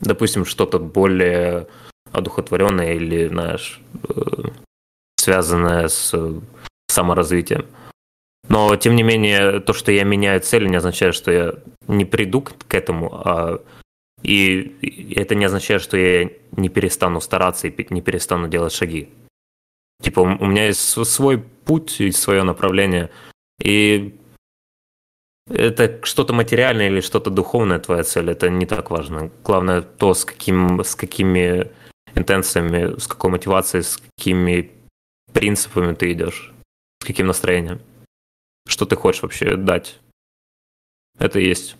B: Допустим, что-то более одухотворенное или, знаешь, э, связанное с саморазвитием. Но, тем не менее, то, что я меняю цель, не означает, что я не приду к этому, а и это не означает, что я не перестану стараться и не перестану делать шаги. Типа, у меня есть свой путь и свое направление. И это что-то материальное или что-то духовное твоя цель, это не так важно. Главное то, с, каким, с какими интенциями, с какой мотивацией, с какими принципами ты идешь, с каким настроением что ты хочешь вообще дать. Это есть.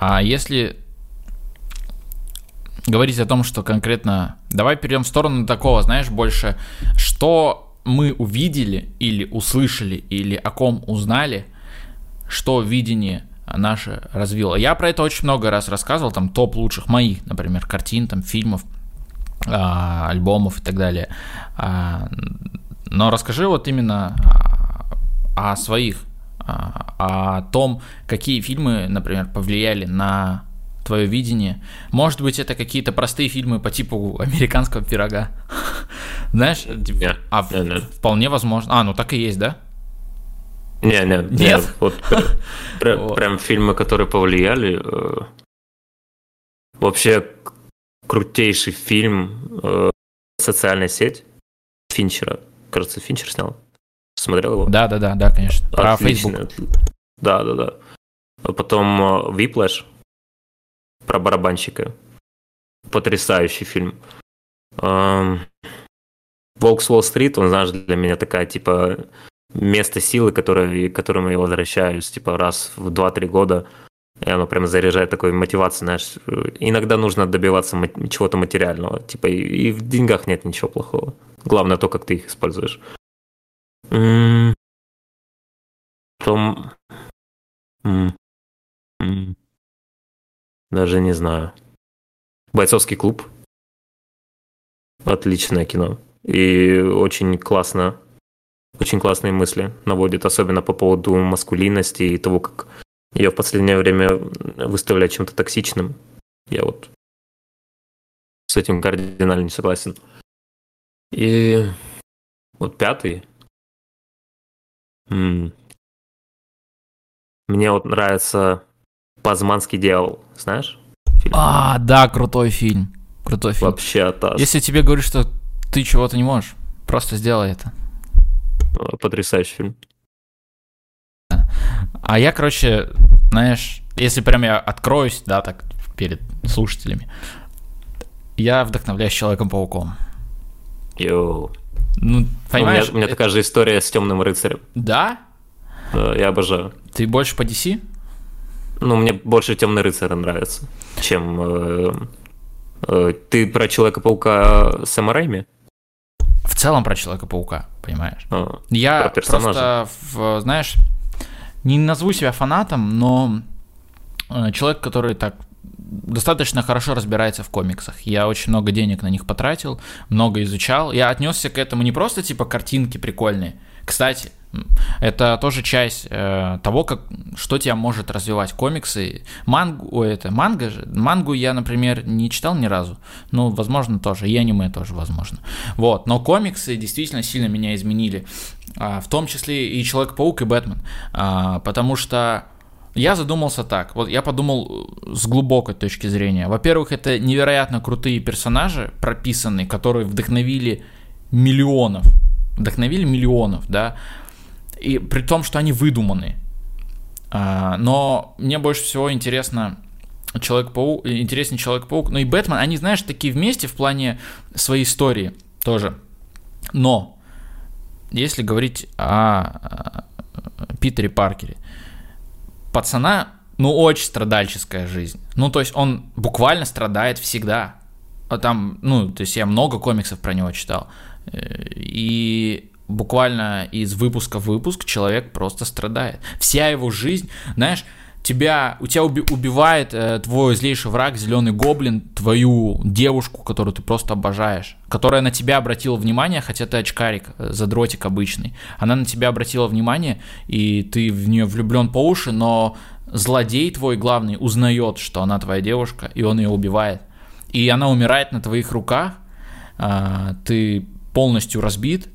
A: А если говорить о том, что конкретно... Давай перейдем в сторону такого, знаешь, больше, что мы увидели или услышали, или о ком узнали, что видение наше развило. Я про это очень много раз рассказывал, там топ лучших моих, например, картин, там фильмов, а, альбомов и так далее. А, но расскажи вот именно о своих, о том, какие фильмы, например, повлияли на твое видение. Может быть, это какие-то простые фильмы по типу американского пирога. Знаешь,
B: типа,
A: а вполне возможно. А, ну так и есть, да?
B: Не, не, нет. Вот прям фильмы, которые повлияли. Э, вообще крутейший фильм э, «Социальная сеть» Финчера кажется, Финчер снял. Смотрел его?
A: Да, да, да, да, конечно.
B: Про Facebook. Да, да, да. А потом Whiplash про барабанщика. Потрясающий фильм. Волк с Уолл-стрит, он, знаешь, для меня такая, типа, место силы, которое, к которому я возвращаюсь, типа, раз в 2-3 года. И оно прям заряжает такой мотивацией, знаешь. Иногда нужно добиваться чего-то материального. Типа, и в деньгах нет ничего плохого. Главное то, как ты их используешь. Потом... Даже не знаю. Бойцовский клуб. Отличное кино. И очень классно. Очень классные мысли наводит, особенно по поводу маскулинности и того, как ее в последнее время выставляют чем-то токсичным. Я вот с этим кардинально не согласен. И вот пятый. М-м. Мне вот нравится Пазманский дьявол, знаешь?
A: Фильм? А, да, крутой фильм. Крутой фильм.
B: Вообще атас.
A: Если тебе говорят, что ты чего-то не можешь, просто сделай это.
B: Потрясающий фильм.
A: А я, короче, знаешь, если прям я откроюсь, да, так перед слушателями, я вдохновляюсь Человеком-пауком.
B: Йоу.
A: Ну, понимаешь?
B: У меня, у меня это... такая же история с Темным рыцарем.
A: Да?
B: Да, я обожаю.
A: Ты больше по DC?
B: Ну, мне больше Темный рыцарь нравится, чем... Э, э, ты про Человека-паука Сэма Рэйми?
A: В целом про Человека-паука, понимаешь? А, я просто, в, знаешь, не назову себя фанатом, но э, человек, который так достаточно хорошо разбирается в комиксах. Я очень много денег на них потратил, много изучал. Я отнесся к этому не просто типа картинки прикольные, Кстати, это тоже часть э, того, как, что тебя может развивать комиксы. Мангу, это манга же. Мангу я, например, не читал ни разу. Ну, возможно, тоже. И аниме тоже, возможно. Вот. Но комиксы действительно сильно меня изменили. А, в том числе и Человек-паук, и Бэтмен. А, потому что я задумался так. Вот я подумал э, с глубокой точки зрения. Во-первых, это невероятно крутые персонажи, прописанные, которые вдохновили миллионов. Вдохновили миллионов, да и при том, что они выдуманы. А, но мне больше всего интересно Человек-паук, интереснее Человек-паук, ну и Бэтмен, они, знаешь, такие вместе в плане своей истории тоже. Но, если говорить о Питере Паркере, пацана, ну, очень страдальческая жизнь. Ну, то есть он буквально страдает всегда. А там, ну, то есть я много комиксов про него читал. Э, и буквально из выпуска в выпуск человек просто страдает. Вся его жизнь, знаешь, тебя, у тебя уби, убивает э, твой злейший враг, зеленый гоблин, твою девушку, которую ты просто обожаешь, которая на тебя обратила внимание, хотя ты очкарик, э, задротик обычный. Она на тебя обратила внимание, и ты в нее влюблен по уши, но злодей твой главный узнает, что она твоя девушка, и он ее убивает. И она умирает на твоих руках, э, ты полностью разбит,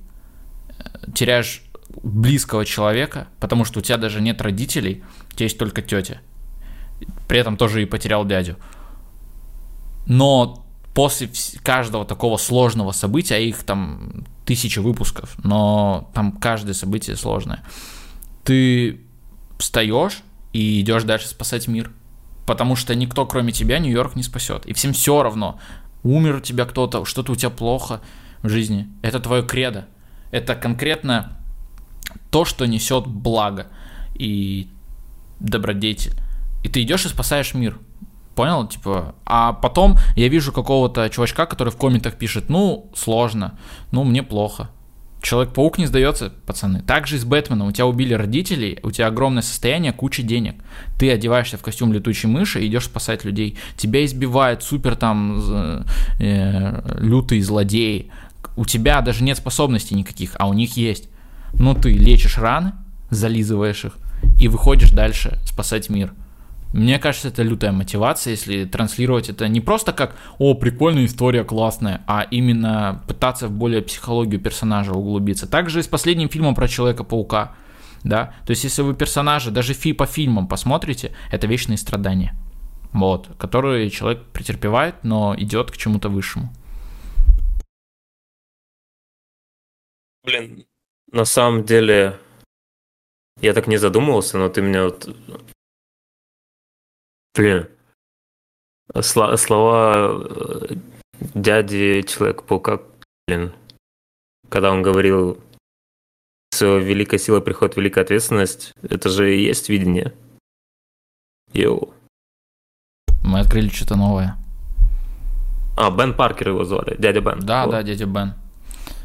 A: теряешь близкого человека, потому что у тебя даже нет родителей, у тебя есть только тетя. При этом тоже и потерял дядю. Но после каждого такого сложного события, а их там тысячи выпусков, но там каждое событие сложное, ты встаешь и идешь дальше спасать мир. Потому что никто, кроме тебя, Нью-Йорк не спасет. И всем все равно, умер у тебя кто-то, что-то у тебя плохо в жизни. Это твое кредо это конкретно то, что несет благо и добродетель. И ты идешь и спасаешь мир. Понял? Типа, а потом я вижу какого-то чувачка, который в комментах пишет, ну, сложно, ну, мне плохо. Человек-паук не сдается, пацаны. Так же и с Бэтменом. У тебя убили родителей, у тебя огромное состояние, куча денег. Ты одеваешься в костюм летучей мыши и идешь спасать людей. Тебя избивают супер там э, лютые злодеи у тебя даже нет способностей никаких, а у них есть. Ну, ты лечишь раны, зализываешь их и выходишь дальше спасать мир. Мне кажется, это лютая мотивация, если транслировать это не просто как «О, прикольная история, классная», а именно пытаться в более психологию персонажа углубиться. Также и с последним фильмом про Человека-паука, да, то есть если вы персонажа даже фи по фильмам посмотрите, это вечные страдания, вот, которые человек претерпевает, но идет к чему-то высшему.
B: Блин, на самом деле, я так не задумывался, но ты меня вот... Блин, слова, слова э, дяди Человека-паука, блин, когда он говорил, с великой силой приходит великая ответственность, это же и есть видение. Йоу.
A: Мы открыли что-то новое.
B: А, Бен Паркер его звали, дядя Бен.
A: Да, вот. да, дядя Бен.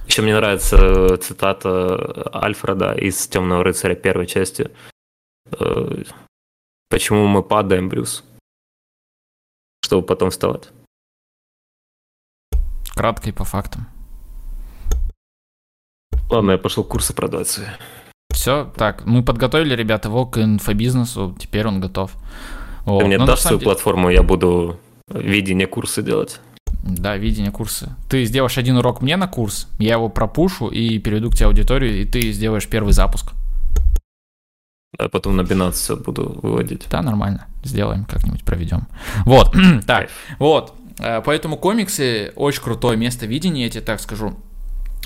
B: Еще мне нравится цитата Альфреда из Темного рыцаря первой части. Э, Почему мы падаем, Брюс? Чтобы потом вставать.
A: Кратко и по фактам.
B: Ладно, я пошел курсы продать.
A: Все, так, мы подготовили, ребята, его к инфобизнесу, теперь он готов.
B: Вот. Ты мне Но дашь свою деле... платформу, я буду видение курсы делать.
A: Да, видение курса. Ты сделаешь один урок мне на курс, я его пропушу и переведу к тебе аудиторию, и ты сделаешь первый запуск.
B: А потом на Binance все буду выводить.
A: Да, нормально. Сделаем, как-нибудь проведем. Вот, так, вот. Э, поэтому комиксы очень крутое место видения, я тебе так скажу.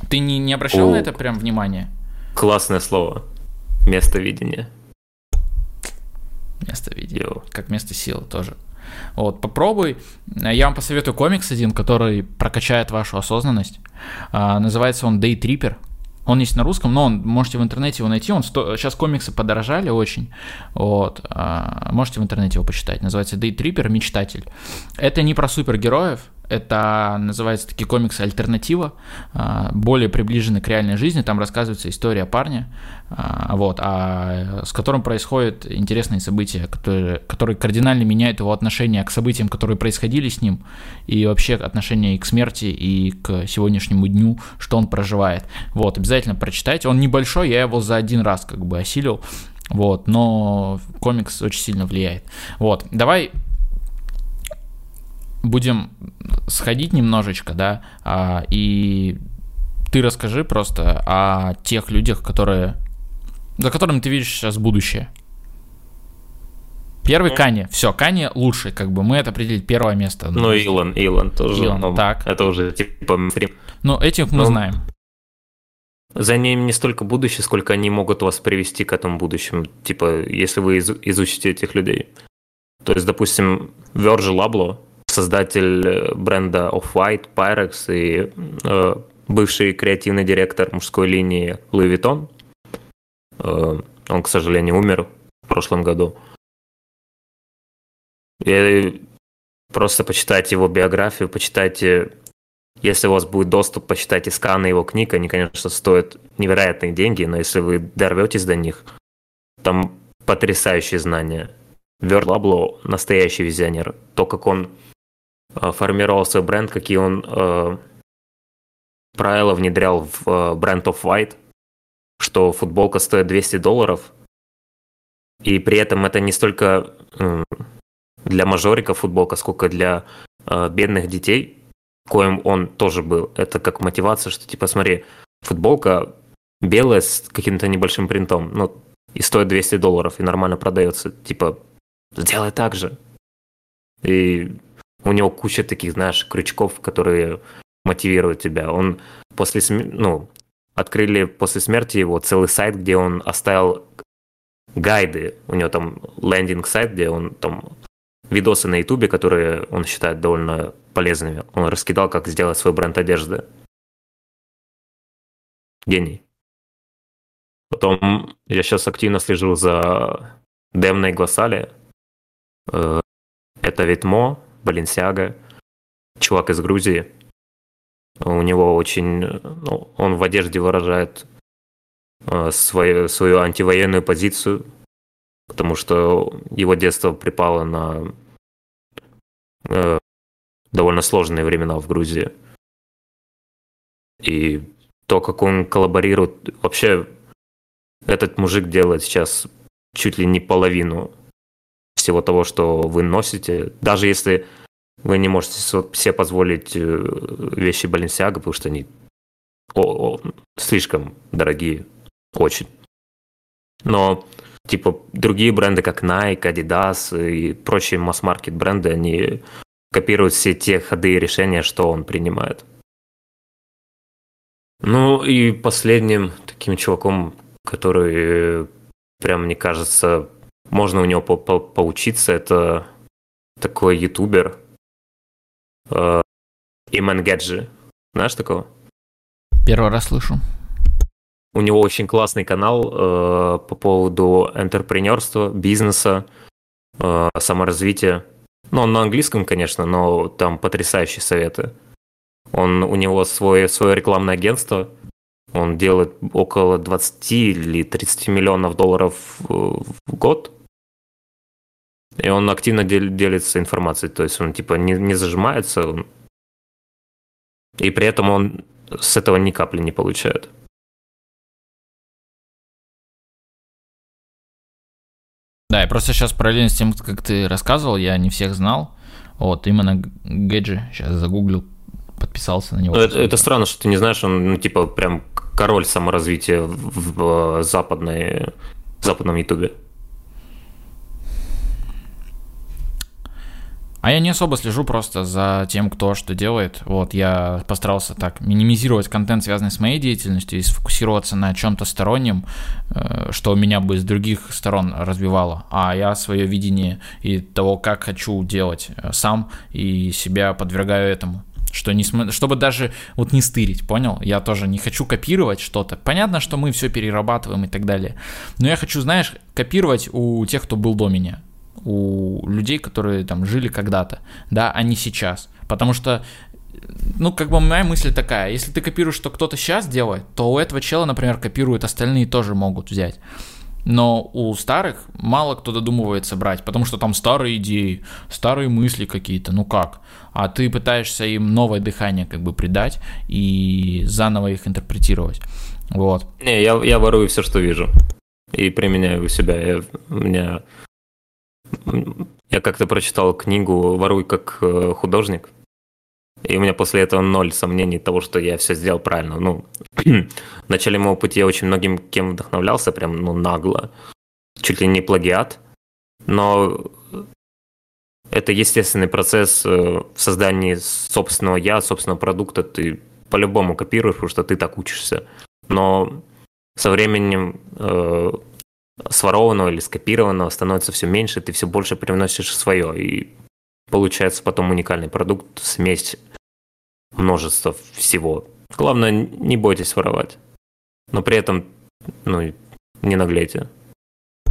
A: Ты не, не обращал О, на это прям внимание?
B: Классное слово. Место видения.
A: Место видения. Йо. Как место силы тоже. Вот, попробуй. Я вам посоветую комикс один, который прокачает вашу осознанность. А, называется он Day Tripper. Он есть на русском, но он, можете в интернете его найти. Он сто... Сейчас комиксы подорожали очень. Вот. А, можете в интернете его почитать. Называется Day Tripper Мечтатель. Это не про супергероев, это называется такие комиксы «Альтернатива», а, более приближены к реальной жизни, там рассказывается история парня, а, вот, а с которым происходят интересные события, которые, которые кардинально меняют его отношение к событиям, которые происходили с ним, и вообще отношение и к смерти, и к сегодняшнему дню, что он проживает. Вот, обязательно прочитайте. Он небольшой, я его за один раз как бы осилил, вот, но комикс очень сильно влияет. Вот, давай будем сходить немножечко, да, а, и ты расскажи просто о тех людях, которые, за которыми ты видишь сейчас будущее. Первый mm. Кани, все, Кани лучший, как бы мы это определили первое место.
B: Ну, Илон, Илон тоже.
A: Илон, ну, так.
B: Это уже типа.
A: Ну, этих мы ну, знаем.
B: За ним не столько будущее, сколько они могут вас привести к этому будущему. Типа, если вы изучите этих людей. То есть, допустим, Virgil Abloh, создатель э, бренда Off-White, Pyrex и э, бывший креативный директор мужской линии Louis Vuitton. Э, он, к сожалению, умер в прошлом году. И просто почитайте его биографию, почитайте, если у вас будет доступ, почитайте сканы его книг, они, конечно, стоят невероятные деньги, но если вы дорветесь до них, там потрясающие знания. Верл Лабло настоящий визионер. То, как он Э, формировал свой бренд, какие он э, правила внедрял в э, бренд of White, что футболка стоит 200 долларов, и при этом это не столько э, для мажориков футболка, сколько для э, бедных детей, коим он тоже был. Это как мотивация, что типа смотри, футболка белая с каким-то небольшим принтом, ну, и стоит 200 долларов, и нормально продается. Типа, сделай так же. И у него куча таких, знаешь, крючков, которые мотивируют тебя. Он после ну, открыли после смерти его целый сайт, где он оставил гайды. У него там лендинг сайт, где он там видосы на ютубе, которые он считает довольно полезными. Он раскидал, как сделать свой бренд одежды. Гений. Потом я сейчас активно слежу за Демной Глоссали. Э, это Витмо, Баленсиага, чувак из Грузии. У него очень... Ну, он в одежде выражает э, свою, свою антивоенную позицию, потому что его детство припало на э, довольно сложные времена в Грузии. И то, как он коллаборирует... Вообще, этот мужик делает сейчас чуть ли не половину всего того, что вы носите, даже если вы не можете себе позволить э, вещи Balenciaga, потому что они слишком дорогие, очень. Но типа другие бренды, как Nike, Adidas и прочие масс-маркет бренды, они копируют все те ходы и решения, что он принимает. Ну и последним таким чуваком, который прям, мне кажется, можно у него по -по поучиться. Это такой ютубер э, Имен Геджи. Знаешь такого?
A: Первый раз слышу.
B: У него очень классный канал э, по поводу интерпренерства, бизнеса, э, саморазвития. Ну, он на английском, конечно, но там потрясающие советы. Он, у него свое, свое рекламное агентство – он делает около 20 или 30 миллионов долларов в год. И он активно делится информацией. То есть он типа не, не зажимается. И при этом он с этого ни капли не получает.
A: Да, я просто сейчас параллельно с тем, как ты рассказывал, я не всех знал. Вот, именно Геджи, сейчас загуглил, подписался на него.
B: Это, это странно, что ты не знаешь, он, ну, типа, прям король саморазвития в, в западной, в западном ютубе.
A: А я не особо слежу просто за тем, кто что делает. Вот, я постарался так минимизировать контент, связанный с моей деятельностью, и сфокусироваться на чем-то стороннем, э, что меня бы с других сторон развивало. А я свое видение и того, как хочу делать э, сам, и себя подвергаю этому что не см... чтобы даже вот не стырить, понял? Я тоже не хочу копировать что-то. Понятно, что мы все перерабатываем и так далее. Но я хочу, знаешь, копировать у тех, кто был до меня у людей, которые там жили когда-то, да, а не сейчас. Потому что ну, как бы моя мысль такая, если ты копируешь, что кто-то сейчас делает, то у этого чела, например, копируют, остальные тоже могут взять. Но у старых мало кто додумывается брать, потому что там старые идеи, старые мысли какие-то, ну как? А ты пытаешься им новое дыхание как бы придать и заново их интерпретировать. Вот.
B: Не, я, я ворую все, что вижу. И применяю у себя. Я, у меня... Я как-то прочитал книгу «Воруй как э, художник». И у меня после этого ноль сомнений того, что я все сделал правильно. Ну, в начале моего пути я очень многим кем вдохновлялся, прям, ну, нагло. Чуть ли не плагиат. Но это естественный процесс э, в создании собственного я, собственного продукта. Ты по-любому копируешь, потому что ты так учишься. Но со временем э, сворованного или скопированного становится все меньше, ты все больше привносишь свое. И получается потом уникальный продукт, смесь множества всего. Главное, не бойтесь воровать. Но при этом, ну, не наглейте.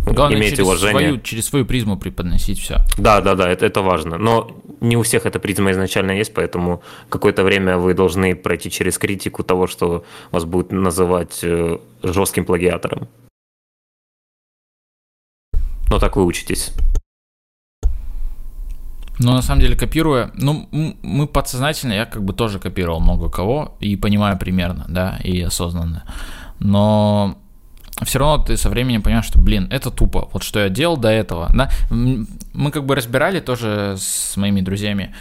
A: Главное, Имейте через уважение. Свою, через свою призму преподносить все.
B: Да, да, да, это, это важно. Но не у всех эта призма изначально есть, поэтому какое-то время вы должны пройти через критику того, что вас будут называть э, жестким плагиатором. Но так вы учитесь.
A: Но на самом деле копируя, ну, мы подсознательно, я как бы тоже копировал много кого и понимаю примерно, да, и осознанно. Но все равно ты со временем понимаешь, что, блин, это тупо. Вот что я делал до этого, да. Мы как бы разбирали тоже с моими друзьями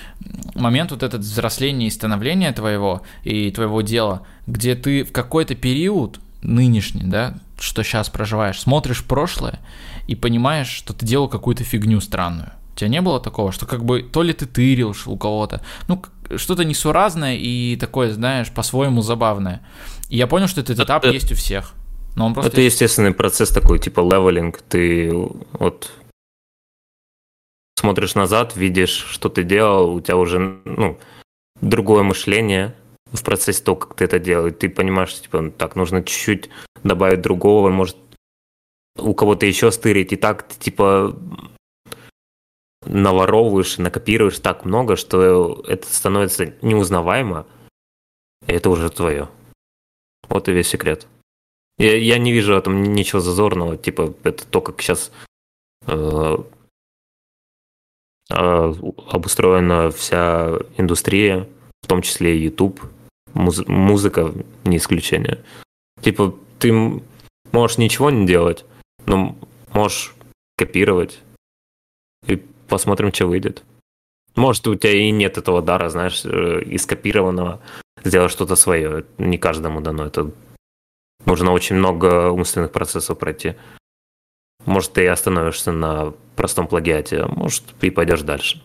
A: момент вот этот взросления и становления твоего и твоего дела, где ты в какой-то период нынешний, да, что сейчас проживаешь, смотришь прошлое и понимаешь, что ты делал какую-то фигню странную. У тебя не было такого, что как бы то ли ты тырил у кого-то, ну, что-то несуразное и такое, знаешь, по-своему забавное. И я понял, что этот этап это, есть у всех.
B: Но он просто это есть... естественный процесс такой, типа левелинг. Ты вот смотришь назад, видишь, что ты делал, у тебя уже, ну, другое мышление в процессе того, как ты это делал. И ты понимаешь, что, типа, так, нужно чуть-чуть добавить другого, может, у кого-то еще стырить. И так, типа, наворовываешь, накопируешь так много, что это становится неузнаваемо, и это уже твое. Вот и весь секрет. Я, я не вижу в этом ничего зазорного, типа это то, как сейчас э, э, обустроена вся индустрия, в том числе и YouTube, муз- музыка не исключение. Типа ты можешь ничего не делать, но можешь копировать и посмотрим, что выйдет. Может, у тебя и нет этого дара, знаешь, э, из копированного сделать что-то свое. Не каждому дано. Это нужно очень много умственных процессов пройти. Может, ты и остановишься на простом плагиате, а может, и пойдешь дальше.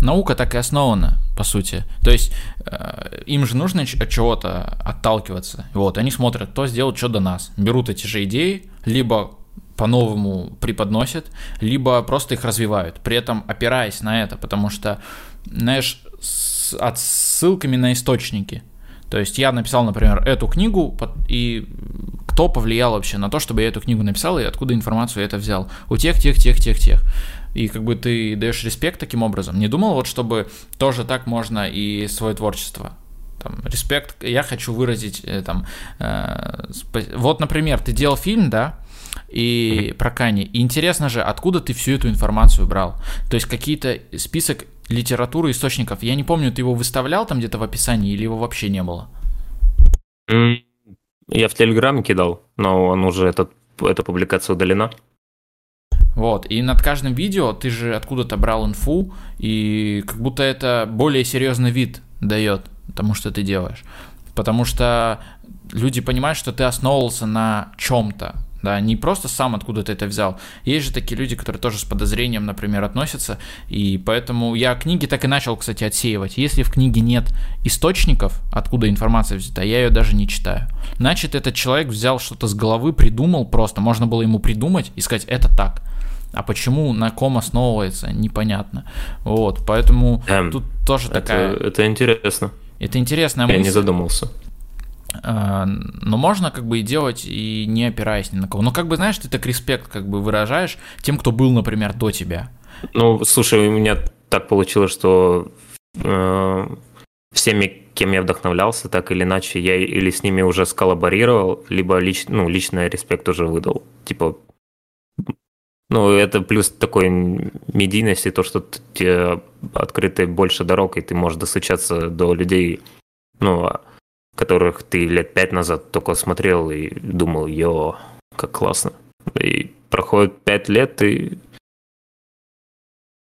A: Наука так и основана, по сути. То есть э, им же нужно от чего-то отталкиваться. Вот, они смотрят, кто сделал что до нас. Берут эти же идеи, либо по-новому преподносят, либо просто их развивают, при этом опираясь на это, потому что, знаешь, с отсылками на источники. То есть я написал, например, эту книгу, и кто повлиял вообще на то, чтобы я эту книгу написал, и откуда информацию я это взял. У тех, тех, тех, тех, тех. И как бы ты даешь респект таким образом. Не думал, вот чтобы тоже так можно и свое творчество там, респект, я хочу выразить, э, там, э, вот, например, ты делал фильм, да, и про Кани. И интересно же, откуда ты всю эту информацию брал? То есть какие-то список литературы, источников. Я не помню, ты его выставлял там где-то в описании или его вообще не было?
B: Я в Телеграме кидал, но он уже, этот, эта публикация удалена.
A: Вот, и над каждым видео ты же откуда-то брал инфу, и как будто это более серьезный вид дает тому, что ты делаешь. Потому что люди понимают, что ты основывался на чем-то, да, не просто сам откуда ты это взял. Есть же такие люди, которые тоже с подозрением, например, относятся, и поэтому я книги так и начал, кстати, отсеивать. Если в книге нет источников, откуда информация взята, я ее даже не читаю. Значит, этот человек взял что-то с головы, придумал просто, можно было ему придумать и сказать, это так. А почему на ком основывается, непонятно. Вот, поэтому эм, тут тоже
B: это,
A: такая...
B: Это интересно.
A: Это интересная
B: мысль. Я не задумался.
A: А, но можно как бы и делать, и не опираясь ни на кого. Но как бы, знаешь, ты так респект как бы выражаешь тем, кто был, например, до тебя.
B: Ну, слушай, у меня так получилось, что э, всеми, кем я вдохновлялся, так или иначе, я или с ними уже сколлаборировал, либо лич, ну, личный респект уже выдал. Типа, ну, это плюс такой медийности, то, что тебе открыты больше дорог, и ты можешь достучаться до людей, ну, которых ты лет пять назад только смотрел и думал, йо, как классно. И проходит пять лет, и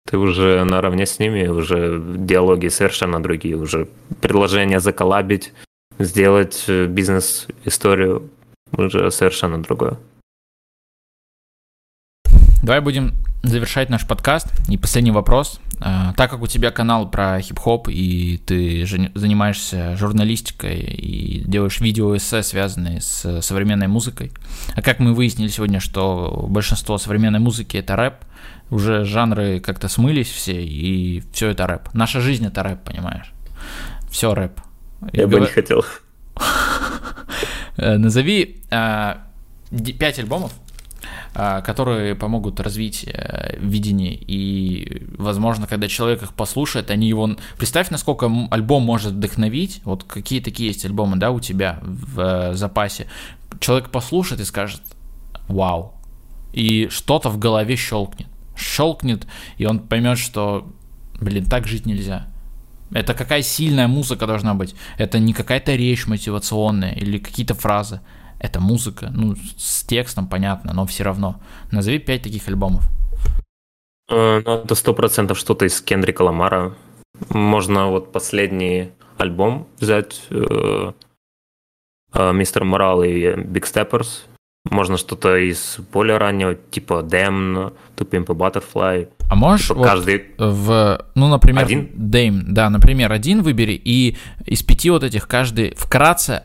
B: ты уже наравне с ними, уже диалоги совершенно другие, уже предложение заколабить, сделать э, бизнес-историю уже совершенно другое.
A: Давай будем завершать наш подкаст. И последний вопрос. А, так как у тебя канал про хип-хоп, и ты занимаешься журналистикой и делаешь видео эссе, связанные с современной музыкой, а как мы выяснили сегодня, что большинство современной музыки это рэп, уже жанры как-то смылись все, и все это рэп. Наша жизнь это рэп, понимаешь? Все рэп.
B: Я и бы говор... не хотел.
A: Э, назови а, пять альбомов, которые помогут развить э, видение. И, возможно, когда человек их послушает, они его... Представь, насколько альбом может вдохновить. Вот какие такие есть альбомы, да, у тебя в э, запасе. Человек послушает и скажет «Вау!» И что-то в голове щелкнет. Щелкнет, и он поймет, что, блин, так жить нельзя. Это какая сильная музыка должна быть. Это не какая-то речь мотивационная или какие-то фразы это музыка, ну, с текстом понятно, но все равно. Назови пять таких альбомов.
B: Это сто процентов что-то из Кендрика Ламара. Можно вот последний альбом взять, э, э, Мистер Морал и Биг Steppers. Можно что-то из более раннего, типа Damn, Pimp a Butterfly.
A: А можешь типа, вот каждый... в, ну, например, один? Dame, да, например, один выбери, и из пяти вот этих каждый вкратце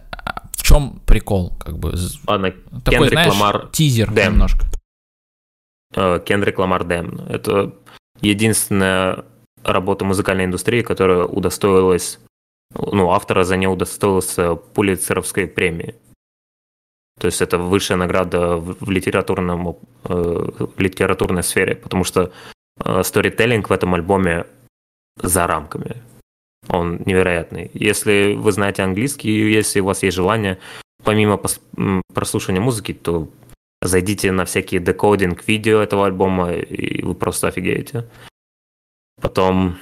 A: чем прикол? Как бы,
B: Ладно, такой, Кендрик знаешь, Ламар
A: тизер Дэм. немножко.
B: Э, Кендрик Ламар Дэм. Это единственная работа музыкальной индустрии, которая удостоилась, ну, автора за нее удостоился Пулитцеровской премии. То есть это высшая награда в, литературном, э, в литературной сфере, потому что э, сторителлинг в этом альбоме за рамками. Он невероятный. Если вы знаете английский, если у вас есть желание, помимо прослушивания музыки, то зайдите на всякие декодинг видео этого альбома, и вы просто офигеете. Потом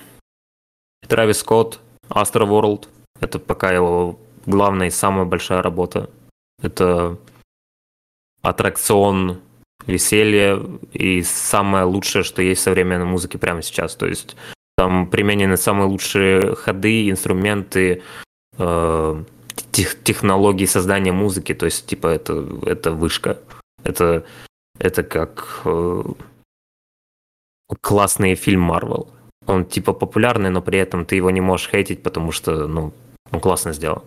B: Трэвис Скотт, Astro World. Это пока его главная и самая большая работа. Это аттракцион веселья и самое лучшее, что есть в современной музыке прямо сейчас. То есть там применены самые лучшие ходы, инструменты, э, тех, технологии создания музыки. То есть, типа, это, это вышка. Это, это как э, классный фильм Марвел. Он типа популярный, но при этом ты его не можешь хейтить, потому что, ну, он классно сделан.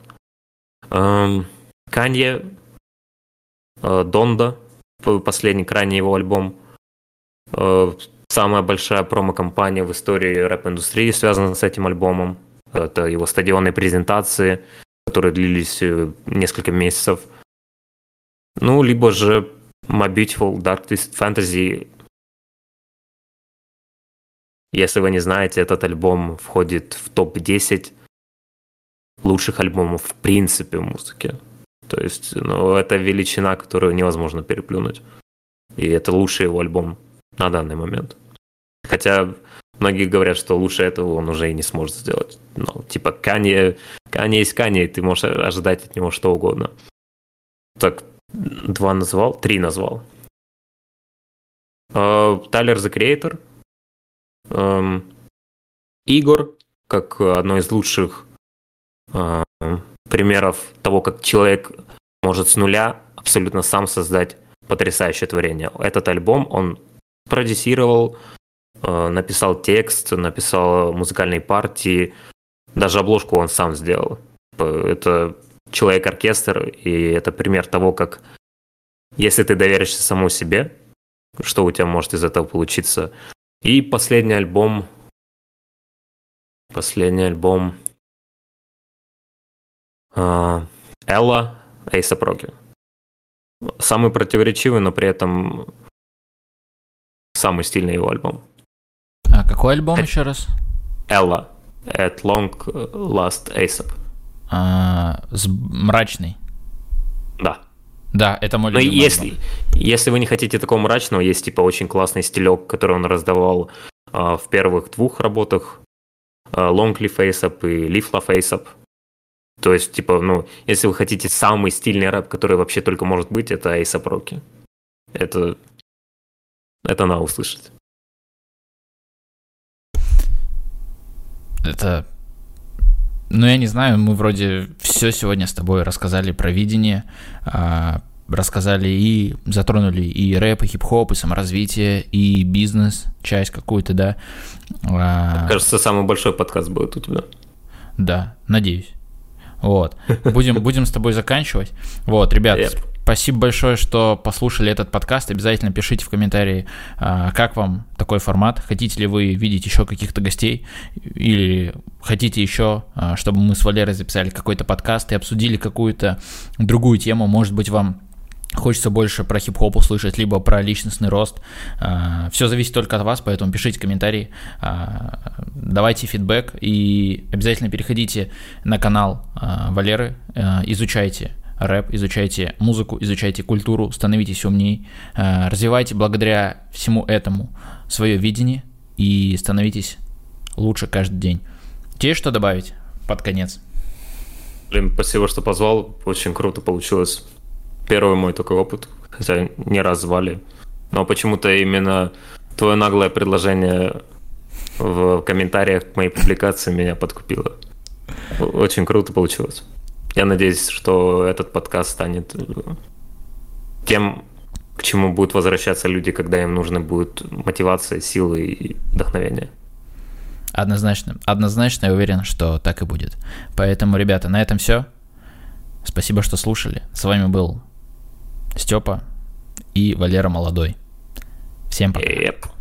B: Эм, Канье, э, Донда, последний крайний его альбом. Самая большая промо-компания в истории рэп-индустрии связана с этим альбомом. Это его стадионные презентации, которые длились э, несколько месяцев. Ну, либо же My Beautiful Dark Twisted Fantasy. Если вы не знаете, этот альбом входит в топ-10 лучших альбомов в принципе в музыке. То есть, ну, это величина, которую невозможно переплюнуть. И это лучший его альбом на данный момент. Хотя многие говорят, что лучше этого он уже и не сможет сделать. Ну, типа Канье, Канье есть Канье, ты можешь ожидать от него что угодно. Так, два назвал, три назвал. Тайлер The Creator. Эм, Игор, как одно из лучших э, примеров того, как человек может с нуля абсолютно сам создать потрясающее творение. Этот альбом он продюсировал, э, написал текст, написал музыкальные партии, даже обложку он сам сделал. Это человек-оркестр, и это пример того, как если ты доверишься самому себе, что у тебя может из этого получиться. И последний альбом, последний альбом э, Элла Эйса Проки. Самый противоречивый, но при этом самый стильный его альбом.
A: А какой альбом еще раз?
B: Элла. at long last ASAP.
A: А, с мрачный.
B: Да.
A: Да, это мой
B: Но
A: любимый
B: если,
A: альбом.
B: если вы не хотите такого мрачного, есть типа очень классный стилек, который он раздавал а, в первых двух работах. а, Longleaf ASAP и Leafla ASAP. То есть, типа, ну, если вы хотите самый стильный рэп, который вообще только может быть, это ASAP Rocky. Это, это надо услышать.
A: Это... Ну, я не знаю, мы вроде все сегодня с тобой рассказали про видение, а, рассказали и затронули и рэп, и хип-хоп, и саморазвитие, и бизнес, часть какую-то, да. А,
B: Кажется, самый большой подкаст будет у тебя.
A: Да, надеюсь. Вот. Будем, будем с тобой заканчивать. Вот, ребят,
B: Yep.
A: Спасибо большое, что послушали этот подкаст. Обязательно пишите в комментарии, а, как вам такой формат. Хотите ли вы видеть еще каких-то гостей? Или хотите еще, а, чтобы мы с Валерой записали какой-то подкаст и обсудили какую-то другую тему? Может быть, вам Хочется больше про хип-хоп услышать, либо про личностный рост. Все зависит только от вас, поэтому пишите комментарии, а, давайте фидбэк и обязательно переходите на канал а, Валеры, а, изучайте рэп, изучайте музыку, изучайте культуру, становитесь умней, а, развивайте благодаря всему этому свое видение и становитесь лучше каждый день. Тебе что добавить под конец?
B: Блин, спасибо, что позвал. Очень круто получилось. Первый мой такой опыт, хотя не раз звали. Но почему-то именно твое наглое предложение в комментариях к моей публикации меня подкупило. Очень круто получилось. Я надеюсь, что этот подкаст станет э, тем, к чему будут возвращаться люди, когда им нужны будет мотивация, силы и вдохновение.
A: Однозначно. Однозначно я уверен, что так и будет. Поэтому, ребята, на этом все. Спасибо, что слушали. С вами был Степа и Валера Молодой. Всем пока.
B: Yep.